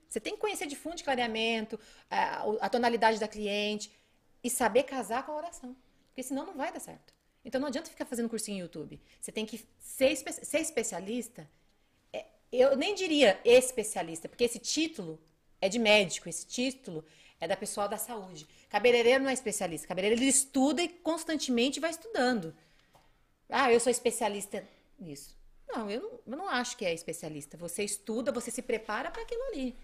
Você tem que conhecer de fundo de clareamento, a, a tonalidade da cliente e saber casar a oração. Porque senão não vai dar certo. Então não adianta ficar fazendo cursinho no YouTube. Você tem que ser, espe- ser especialista. Eu nem diria especialista, porque esse título é de médico, esse título é da pessoal da saúde. Cabeleireiro não é especialista. Cabeleireiro ele estuda e constantemente vai estudando. Ah, eu sou especialista nisso. Não, eu não, eu não acho que é especialista. Você estuda, você se prepara para aquilo ali.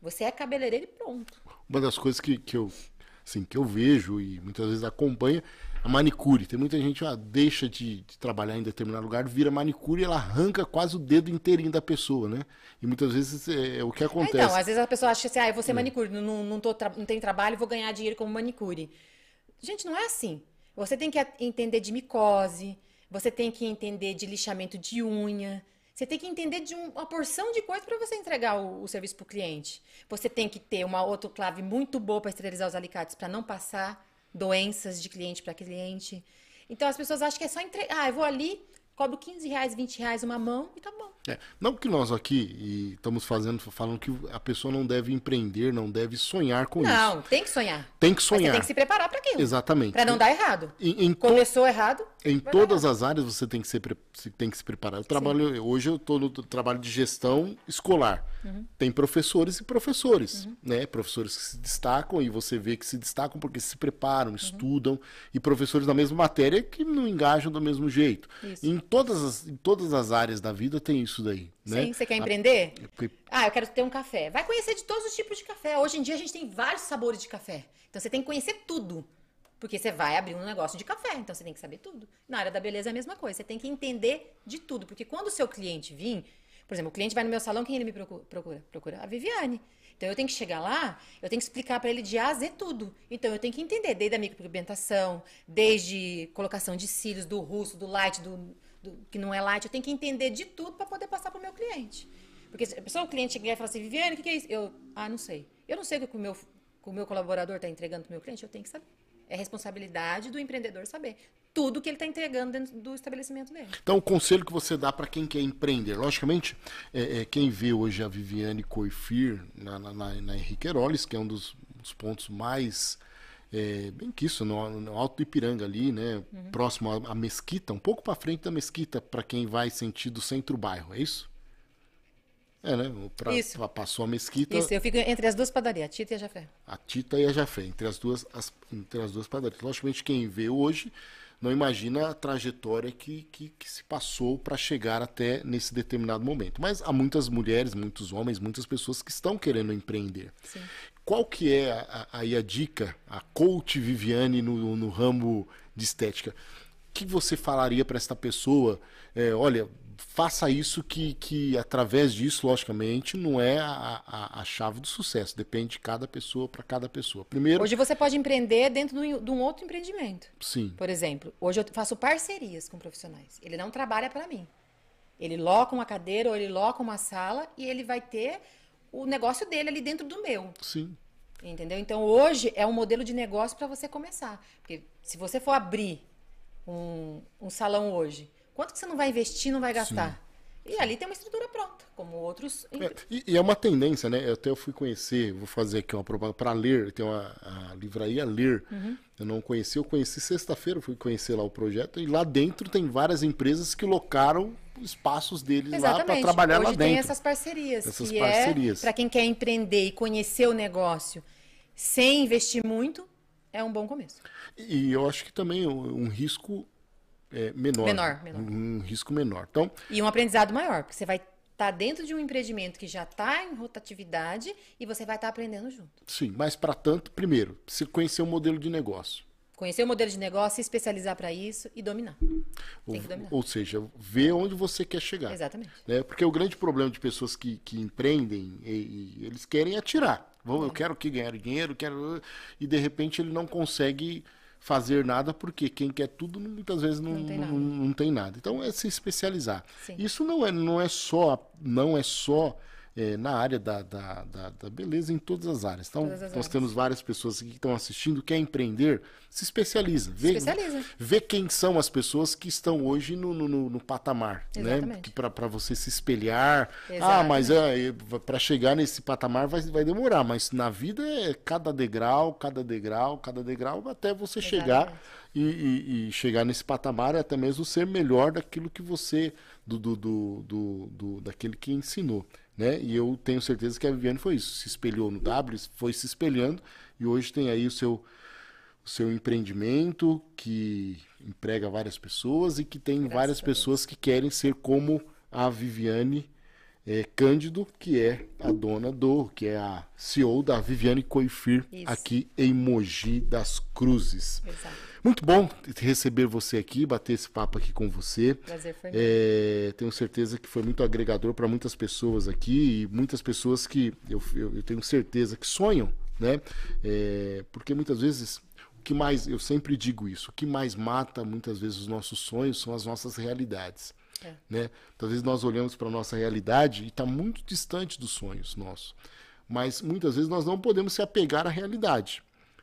Você é cabeleireiro e pronto. Uma das coisas que, que, eu, assim, que eu vejo e muitas vezes acompanha a manicure. Tem muita gente que deixa de, de trabalhar em determinado lugar, vira manicure e ela arranca quase o dedo inteirinho da pessoa, né? E muitas vezes é, é o que Ah, acontece. Então, às vezes a pessoa acha assim, ah, eu vou ser manicure, não, não, tô não tenho trabalho, vou ganhar dinheiro como manicure. Gente, não é assim. Você tem que entender de micose, você tem que entender de lixamento de unha, você tem que entender de um- uma porção de coisa para você entregar o, o serviço para o cliente. Você tem que ter uma autoclave muito boa para esterilizar os alicates, para não passar doenças de cliente para cliente. Então as pessoas acham que é só entregar. Ah, eu vou ali, cobro 15 reais, 20 reais uma mão e tá bom. É, não que nós aqui estamos fazendo, falando que a pessoa não deve empreender, não deve sonhar com isso. Não, tem que sonhar. Tem que sonhar. você tem que se preparar para aquilo. Exatamente. Para não dar errado. Em, em to- Começou errado. Em todas errado. as áreas você tem que, ser, tem que se preparar. Eu trabalho, hoje eu estou no trabalho de gestão escolar. Uhum. Tem professores e professores, né? Professores que se destacam e você vê que se destacam porque se preparam, Uhum. estudam, e professores da mesma matéria que não engajam do mesmo jeito. Isso. Em todas, as, em todas as áreas da vida tem isso daí, né? Sim, você quer empreender? Porque- Ah, eu quero ter um café. Vai conhecer de todos os tipos de café. Hoje em dia a gente tem vários sabores de café. Então você tem que conhecer tudo. Porque você vai abrir um negócio de café, então você tem que saber tudo. Na área da beleza é a mesma coisa. Você tem que entender de tudo. Porque quando o seu cliente vir, por exemplo, o cliente vai no meu salão, quem ele me procu- procura? Procura a Viviane. Então eu tenho que chegar lá, eu tenho que explicar para ele de A a Z tudo. Então eu tenho que entender desde a micropigmentação, desde colocação de cílios, do russo, do light, do, do que não é light. Eu tenho que entender de tudo para poder passar para o meu cliente. Porque se a pessoa, o cliente chegar e falar assim, Viviane, o que, que é isso? Eu, ah, não sei. Eu não sei o que o meu, que o meu colaborador está entregando para o meu cliente, eu tenho que saber. É responsabilidade do empreendedor saber tudo que ele está entregando dentro do estabelecimento dele. Então, o conselho que você dá para quem quer empreender, logicamente, é, é, quem vê hoje a Viviane Coifir na, na, na, Henrique Heroles, que é um dos, dos pontos mais. É, bem que isso, no, no Alto do Ipiranga ali, né? Próximo à, à Mesquita, um pouco para frente da Mesquita, para quem vai sentido centro-bairro, é isso? É, né? Pra, Isso. pra- passou a mesquita, Isso, eu fico entre as duas padarias, a Tita e a Jafé. a Tita e a Jafé, entre as duas, as- entre as duas padarias. Logicamente, quem vê hoje não imagina a trajetória que, que, que se passou para chegar até nesse determinado momento. Mas há muitas mulheres, muitos homens, muitas pessoas que estão querendo empreender. Sim. Qual que é a- a- aí a, dica, a coach Viviane no, no ramo de estética? O que você falaria para esta pessoa? É, olha, faça isso que, que através disso, logicamente, não é a, a, a chave do sucesso. Depende de cada pessoa para cada pessoa. Primeiro, Hoje você pode empreender dentro de um- de um outro empreendimento. sim, Por exemplo, hoje eu faço parcerias com profissionais. Ele não trabalha para mim. Ele loca uma cadeira ou ele loca uma sala e ele vai ter o negócio dele ali dentro do meu. sim, Entendeu? Então hoje é um modelo de negócio para você começar. Porque se você for abrir um, um salão hoje, quanto que você não vai investir, não vai gastar? E ali tem uma estrutura pronta, como outros. É, e, e é uma tendência, né? Eu até eu fui conhecer, vou fazer aqui uma propaganda para ler, tem uma a livraria Ler. Uhum. Eu não conheci, eu conheci sexta-feira, fui conhecer lá o projeto e lá dentro tem várias empresas que locaram espaços deles lá para Exatamente. trabalhar Hoje lá dentro. tem essas parcerias. Essas que parcerias. é para quem quer empreender e conhecer o negócio sem investir muito, é um bom começo. E eu acho que também um, um risco é, menor. Menor, menor. Um, um risco menor. Então, E um aprendizado maior, porque você vai estar dentro de um empreendimento que já está em rotatividade e você vai estar aprendendo junto. sim, mas para tanto, primeiro, você conhecer o modelo de negócio. Conhecer o modelo de negócio, se especializar para isso e dominar. Ou, dominar. ou seja, ver onde você quer chegar. Exatamente. né? Porque o grande problema de pessoas que, que empreendem, e, e eles querem atirar. Vão, Eu quero que ganhar dinheiro, quero e de repente ele não consegue fazer nada porque quem quer tudo muitas vezes não, Não tem não, nada. não tem nada. Então é se especializar. Sim. Isso não é, não é só não é só é, na área da, da, da, da beleza em todas as áreas. Então as nós áreas. temos várias pessoas aqui que estão assistindo, quer empreender, se especializa. Vê, especializa. vê quem são as pessoas que estão hoje no, no, no- patamar, né? Exatamente. Para você se espelhar. Ah, Exatamente. mas é, para chegar nesse patamar vai, vai demorar, mas na vida é cada degrau, cada degrau, cada degrau, até você chegar e, e- e chegar nesse patamar e até mesmo ser melhor daquilo que você, do, do, do- do- daquele que ensinou. Né? E eu tenho certeza que a Viviane foi isso, se espelhou no W, foi se espelhando e hoje tem aí o seu, o seu empreendimento que emprega várias pessoas e que tem várias a Deus. pessoas que querem ser como a Viviane eh, Cândido, que é a dona do, que é a CEO da Viviane Coifir Isso. aqui em Mogi das Cruzes. Exato. Muito bom receber você aqui, bater esse papo aqui com você. Prazer foi. É, tenho certeza que foi muito agregador para muitas pessoas aqui e muitas pessoas que eu, eu, eu tenho certeza que sonham, né? É, porque muitas vezes o que mais, eu sempre digo isso, o que mais mata muitas vezes os nossos sonhos são as nossas realidades. É. Né? Vezes nós olhamos para a nossa realidade e está muito distante dos sonhos nossos. Mas muitas vezes nós não podemos se apegar à realidade.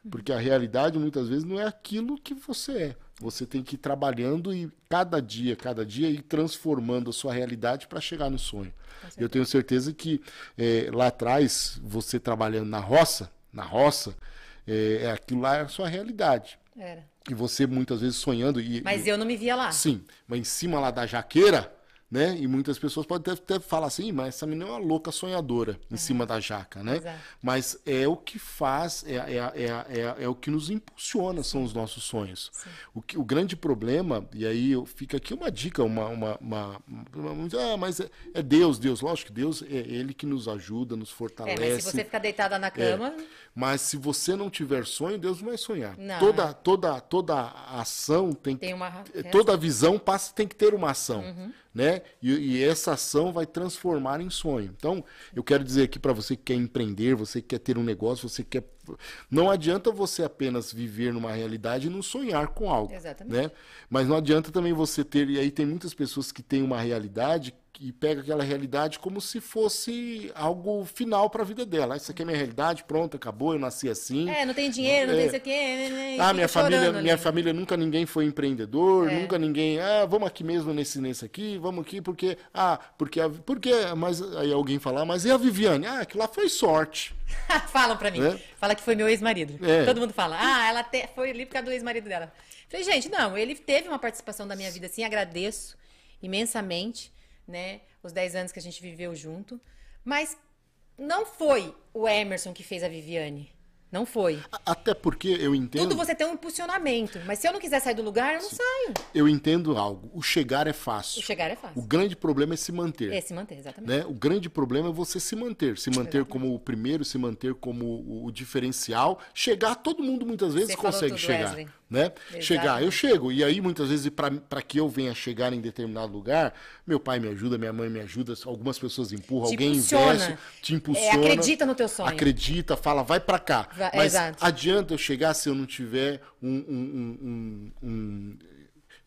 Porque a realidade muitas vezes não é aquilo que você é. Você tem que ir trabalhando e cada dia, cada dia ir transformando a sua realidade para chegar no sonho. Eu tenho certeza que eh, lá atrás, você trabalhando na roça, na roça, eh, é aquilo lá é a sua realidade. Era. E você muitas vezes sonhando e Mas eu não me via lá. Sim, mas em cima lá da jaqueira, né? E muitas pessoas podem até, até falar assim, "Ih, mas essa menina é uma louca sonhadora em cima da jaca, né? Exato. Mas é o que faz, é, é, é, é, é o que nos impulsiona, são os nossos sonhos. O, que, o grande problema, e aí fica aqui uma dica, uma. uma, uma, uma- ah, mas é, é Deus, Deus, lógico que Deus é Ele que nos ajuda, nos É, fortalece. mas se você ficar deitada na cama, Mas se você não tiver sonho, Deus não vai sonhar. Não. Toda, toda, toda ação tem, Tem uma toda visão passa tem que ter uma ação, Uhum. né? E, e essa ação vai transformar em sonho. Então, eu quero dizer aqui para você que quer empreender, você que quer ter um negócio, você quer não adianta você apenas viver numa realidade e não sonhar com algo, Exatamente. né? Mas não adianta também você ter e aí tem muitas pessoas que têm uma realidade e pega aquela realidade como se fosse algo final para a vida dela. Essa aqui é a minha realidade, pronto, acabou, eu nasci assim. é, não tem dinheiro, não É. tem isso aqui. né, né, e Ah, minha família, minha família nunca ninguém foi empreendedor, É. nunca ninguém, ah, vamos aqui mesmo nesse nesse aqui, vamos aqui porque ah, porque a, porque mas aí alguém fala, ah, mas e a Viviane? Ah, que lá foi sorte. Falam pra mim. É. Fala que foi meu ex-marido. É. Todo mundo fala, ah, ela te- foi ali por causa do ex-marido dela. Falei, gente, não, ele teve uma participação da minha vida, assim, agradeço imensamente, né? Os 10 anos que a gente viveu junto. Mas não foi o Emerson que fez a Viviane. Não foi. Até porque eu entendo. Tudo você tem um impulsionamento. Mas se eu não quiser sair do lugar, eu não saio. Eu entendo algo. O chegar é fácil. O chegar é fácil. O grande problema é se manter. É se manter, exatamente. Né? O grande problema é você se manter. Se manter Exatamente. como o primeiro, se manter como o, diferencial. Chegar, todo mundo muitas vezes Você consegue tudo, chegar. Wesley. Né? Exatamente. Chegar, eu chego. E aí, muitas vezes, para que eu venha chegar em determinado lugar, meu pai me ajuda, minha mãe me ajuda, algumas pessoas empurram, Te alguém impulsiona. investe, te É, impulsiona. acredita no teu sonho. Acredita, fala, vai pra cá. Mas exato. adianta eu chegar se eu não tiver um. um- um- um- um-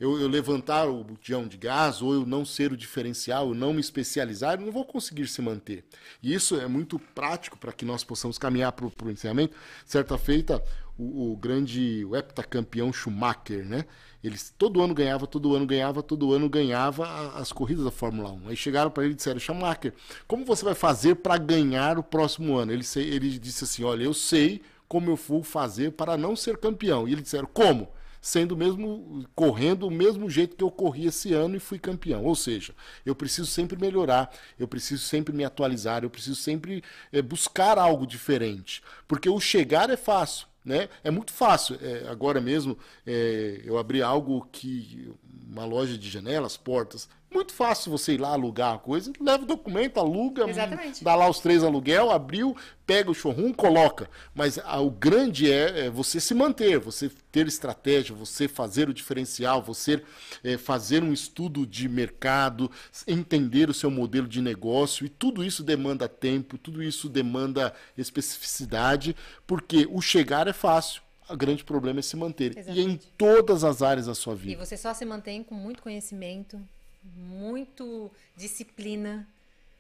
eu, eu levantar o botijão de gás, ou eu não ser o diferencial, eu não me especializar, eu não vou conseguir se manter. E isso é muito prático para que nós possamos caminhar para o encerramento. Certa feita, o, o grande o heptacampeão Schumacher, né? Ele todo ano ganhava, todo ano ganhava, todo ano ganhava as corridas da Fórmula 1. Aí chegaram para ele e disseram: Schumacher, como você vai fazer para ganhar o próximo ano? Ele, ele disse assim: Olha, eu sei como eu vou fazer para não ser campeão. E eles disseram: Como? Sendo mesmo, correndo o mesmo jeito que eu corri esse ano e fui campeão. Ou seja, eu preciso sempre melhorar, eu preciso sempre me atualizar, eu preciso sempre eh, buscar algo diferente. Porque o chegar é fácil. Né? É muito fácil. É, agora mesmo é, eu abri algo que. uma loja de janelas, portas. Muito fácil você ir lá alugar a coisa, leva o documento, aluga, Exatamente. dá lá os três aluguel, abriu, pega o showroom, coloca. Mas ah, o grande é, é você se manter, você ter estratégia, você fazer o diferencial, você eh, fazer um estudo de mercado, entender o seu modelo de negócio, e tudo isso demanda tempo, tudo isso demanda especificidade, porque o chegar é fácil. O grande problema é se manter. E em Exatamente. todas as áreas da sua E vida. você só se mantém com muito conhecimento, muito disciplina,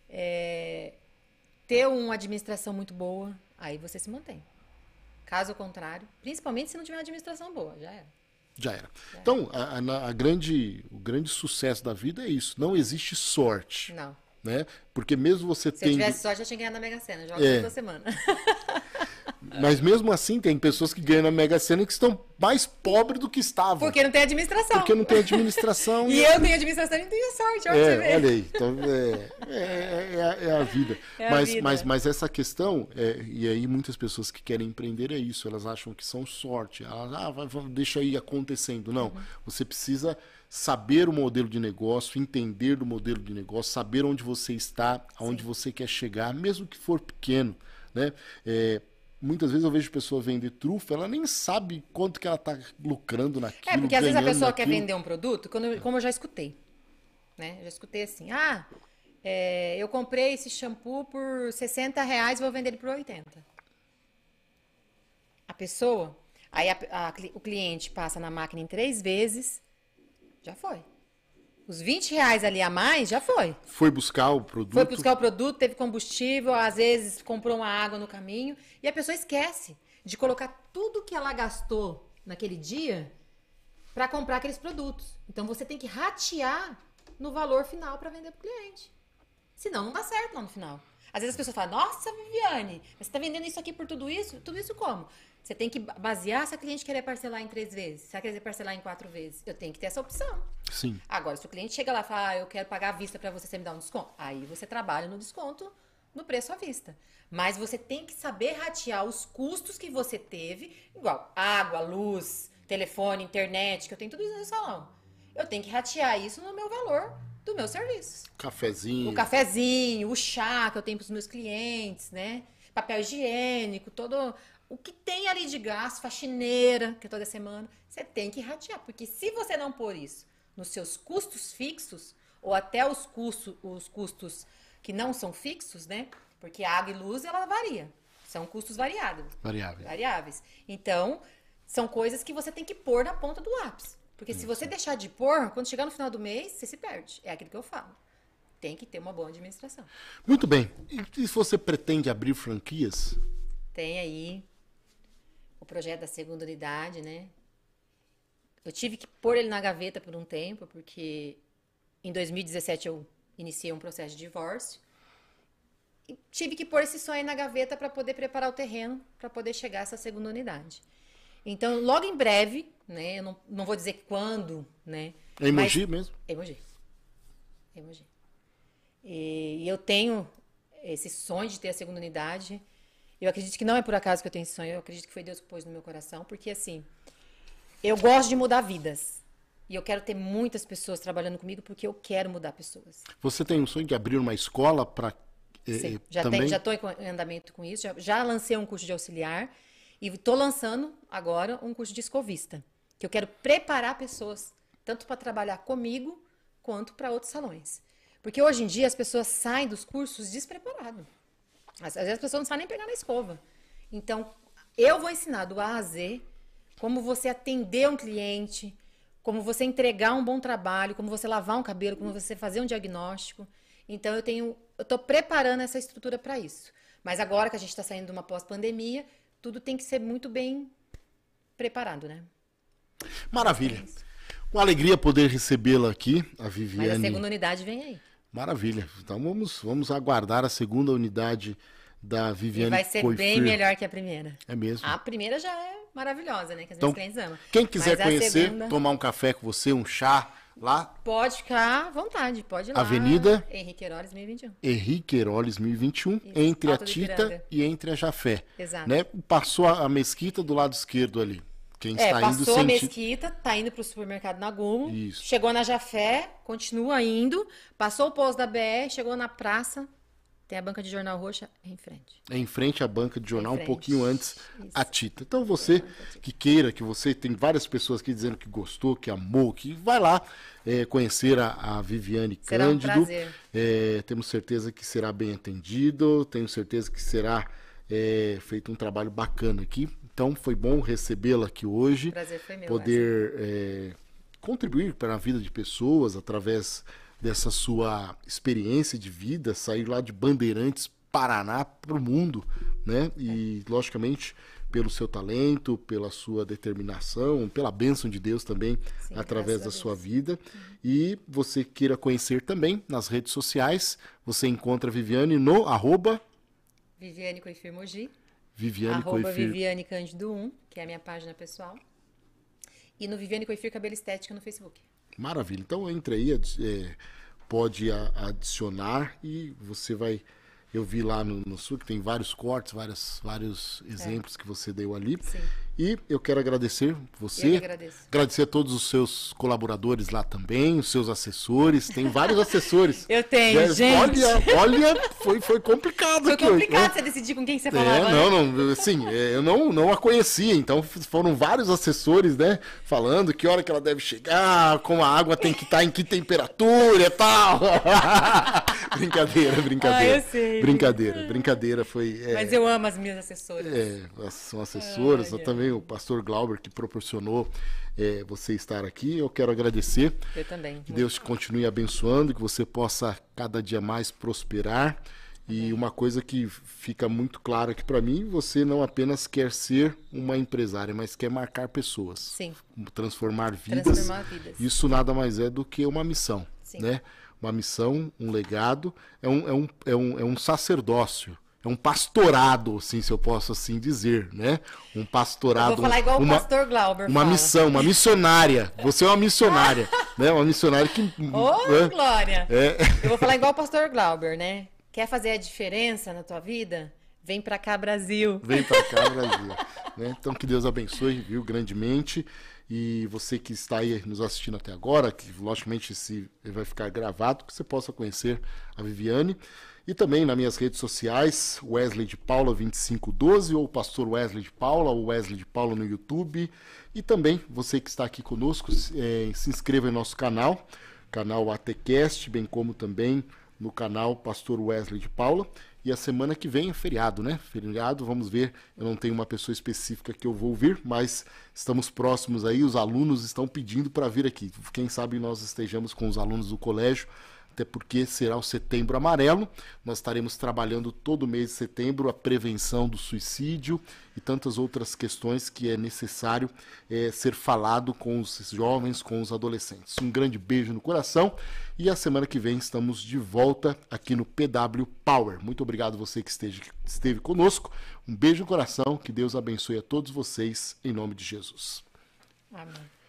é, ter uma administração muito boa, aí você se mantém. Caso contrário, principalmente se não tiver uma administração boa, já era. Já era. Então, a, a- a grande, o grande sucesso da vida é isso. Não existe sorte. Não. Né? Porque mesmo você Se eu tendo. tivesse sorte, eu tinha ganhado na Mega Sena. Joga É. toda semana. Mas mesmo assim, tem pessoas que ganham na Mega Sena que estão mais pobres do que estavam. Porque não tem administração. Porque não tem administração. E eu tenho administração e não tenho sorte. É, olha aí. Então, é, é, é a- é a vida. É a mas, vida. Mas, mas essa questão, é, e aí muitas pessoas que querem empreender é isso, elas acham que são sorte. Elas, ah, vai, vai, deixa aí acontecendo. Não, Uhum. você precisa saber o modelo de negócio, entender do modelo de negócio, saber onde você está, aonde você quer chegar, mesmo que for pequeno. Né? É, muitas vezes eu vejo pessoa vender trufa, ela nem sabe quanto que ela está lucrando naquilo. É, porque às vezes a pessoa quer naquilo. vender um produto, quando como eu já escutei. Né? Eu já escutei assim, ah, é, eu comprei esse shampoo por 60 reais e vou vender ele por 80. A pessoa, aí a- a o cliente passa na máquina em três vezes, já foi. Os 20 reais ali a mais, já foi. Foi buscar o produto. Foi buscar o produto, teve combustível, às vezes comprou uma água no caminho e a pessoa esquece de colocar tudo que ela gastou naquele dia para comprar aqueles produtos. Então você tem que ratear no valor final para vender para o cliente. Senão não dá certo lá no final. Às vezes as pessoas falam, nossa, Viviane, mas você está vendendo isso aqui por tudo isso? Tudo isso como? Você tem que basear se a cliente querer parcelar em três vezes, se ela querer parcelar em quatro vezes. Eu tenho que ter essa opção. Sim. Agora, se o cliente chega lá e fala, ah, eu quero pagar à vista para você, você me dar um desconto, aí você trabalha no desconto no preço à vista. Mas você tem que saber ratear os custos que você teve, igual água, luz, telefone, internet, que eu tenho tudo isso no salão. Eu tenho que ratear isso no meu valor do meu serviço. Cafezinho. O cafezinho, o chá que eu tenho para os meus clientes, né? Papel higiênico, todo o que tem ali de gasto, faxineira, que é toda semana, você tem que ratear, porque se você não pôr isso nos seus custos fixos ou até os custos, os custos que não são fixos, né? Porque água e luz ela varia, são custos variados Variável. variáveis. Então, são coisas que você tem que pôr na ponta do lápis. Porque se você deixar de pôr, quando chegar no final do mês, você se perde. É aquilo que eu falo. Tem que ter uma boa administração. Muito bem. E se você pretende abrir franquias? Tem aí projeto da segunda unidade, né? Eu tive que pôr ele na gaveta por um tempo, porque em 2017 eu iniciei um processo de divórcio. E tive que pôr esse sonho aí na gaveta para poder preparar o terreno para poder chegar a essa segunda unidade. Então, logo em breve, né? Eu não, não vou dizer quando, né? É emoji mesmo? Emoji. Emoji. E, e eu tenho esse sonho de ter a segunda unidade. Eu acredito que não é por acaso que eu tenho esse sonho, eu acredito que foi Deus que pôs no meu coração, porque assim, eu gosto de mudar vidas. E eu quero ter muitas pessoas trabalhando comigo porque eu quero mudar pessoas. Você tem um sonho de abrir uma escola para Sim, já também? tem, já estou em andamento com isso, já, já lancei um curso de auxiliar e estou lançando agora um curso de escovista, que eu quero preparar pessoas tanto para trabalhar comigo quanto para outros salões. Porque hoje em dia as pessoas saem dos cursos despreparadas. Às vezes as pessoas não sabem nem pegar na escova. Então, eu vou ensinar do A a Z como você atender um cliente, como você entregar um bom trabalho, como você lavar um cabelo, como você fazer um diagnóstico. Então, eu tenho, eu estou preparando essa estrutura para isso. Mas agora que a gente está saindo de uma pós-pandemia, tudo tem que ser muito bem preparado, né? Maravilha. Uma alegria poder recebê-la aqui, a Viviane. Mas a segunda unidade vem aí. Maravilha. Então vamos, vamos aguardar a segunda unidade da E Viviane vai ser Coifir. bem melhor que a primeira. É mesmo. A primeira já é maravilhosa, né? Que as Então, clientes amam. Quem quiser Mas a conhecer, segunda- tomar um café com você, um chá lá, Pode ficar à vontade, pode ir lá. Avenida? Henrique Heroles, 2021. Henrique Heroles 1021, Isso, entre a Alto do Tita e entre a Jafé. Exato. Né? Passou a, a mesquita do lado esquerdo ali. Quem É, está indo passou a. Mesquita, tá indo pro supermercado Nagumo. Isso. Chegou na Jafé, continua indo. Passou o posto da BR, chegou na praça. Tem a banca de jornal roxa em frente. É em frente à banca de jornal, Em um pouquinho antes Isso. a Tita. Então você que queira, que você tem várias pessoas aqui dizendo que gostou, que amou, que vai lá é, conhecer a, a Viviane Será um Cândido. prazer. É, temos certeza que será bem atendido, tenho certeza que será é, feito um trabalho bacana aqui. Então foi bom recebê-la aqui hoje. Prazer foi meu, Poder é, contribuir para a vida de pessoas através dessa sua experiência de vida, sair lá de Bandeirantes, Paraná, para o mundo, né? E, logicamente, pelo seu talento, pela sua determinação, pela bênção de Deus também, Sim, através da sua vida. E você queira conhecer também nas redes sociais, você encontra a Viviane no arroba Viviane Coifir Mogi. Viviane arroba Coifir. Viviane Cândido 1, que é a minha página pessoal. E no Viviane Coifir Cabelo Estética no Facebook. Maravilha. Então entre aí, é, pode adicionar e você vai. Eu vi lá no, no sul que tem vários cortes, vários, vários exemplos que você deu ali. Sim. E eu quero agradecer Eu você. Agradecer a todos os seus colaboradores lá também, os seus assessores. Tem vários assessores. Eu tenho, É, gente. Olha, olha, foi, foi complicado Foi aqui hoje, né? complicado você decidir com quem você falava. É, não, não, assim, é, eu não, não a conhecia, então foram vários assessores, né, falando que hora que ela deve chegar, como a água tem que estar em que temperatura e tal. brincadeira, brincadeira. Ah, eu sei. Brincadeira, brincadeira foi. é, Mas eu amo as minhas assessoras. é, são assessoras, Olha. também o pastor Glauber que proporcionou é, você estar aqui. Eu quero agradecer. Eu também. Que Deus te continue abençoando, que você possa cada dia mais prosperar. E uma coisa que fica muito clara aqui para mim, você não apenas quer ser uma empresária, mas quer marcar pessoas, Sim. transformar vidas. Transformar vidas. Isso nada mais é do que uma missão, Sim. né? Uma missão, um legado, é um, é um, é um, é um sacerdócio. É um pastorado, assim, se eu posso assim dizer, né? Um pastorado. Eu vou falar igual uma, o pastor Glauber uma fala. missão, uma missionária. Você é uma missionária, né? Uma missionária que. Ô, né? Glória! É. Eu vou falar igual o pastor Glauber, né? Quer fazer a diferença na tua vida? Vem pra cá, Brasil. Vem pra cá, Brasil. né? Então que Deus abençoe, viu, grandemente. E você que está aí nos assistindo até agora, que logicamente esse vai ficar gravado, que você possa conhecer a Viviane. E também nas minhas redes sociais, Wesley de Paula 2512, ou Pastor Wesley de Paula, ou Wesley de Paula no YouTube. E também você que está aqui conosco, eh, se inscreva em nosso canal, canal ATCast, bem como também no canal Pastor Wesley de Paula. E a semana que vem é feriado, né? Feriado, vamos ver. Eu não tenho uma pessoa específica que eu vou ouvir, mas estamos próximos aí. Os alunos estão pedindo para vir aqui. Quem sabe nós estejamos com os alunos do colégio, até porque será o setembro amarelo. Nós estaremos trabalhando todo mês de setembro a prevenção do suicídio e tantas outras questões que é necessário eh, ser falado com os jovens, com os adolescentes. Um grande beijo no coração e a semana que vem estamos de volta aqui no PW Power. Muito obrigado você que esteja, esteve conosco. Um beijo no coração, que Deus abençoe a todos vocês em nome de Jesus. Amém.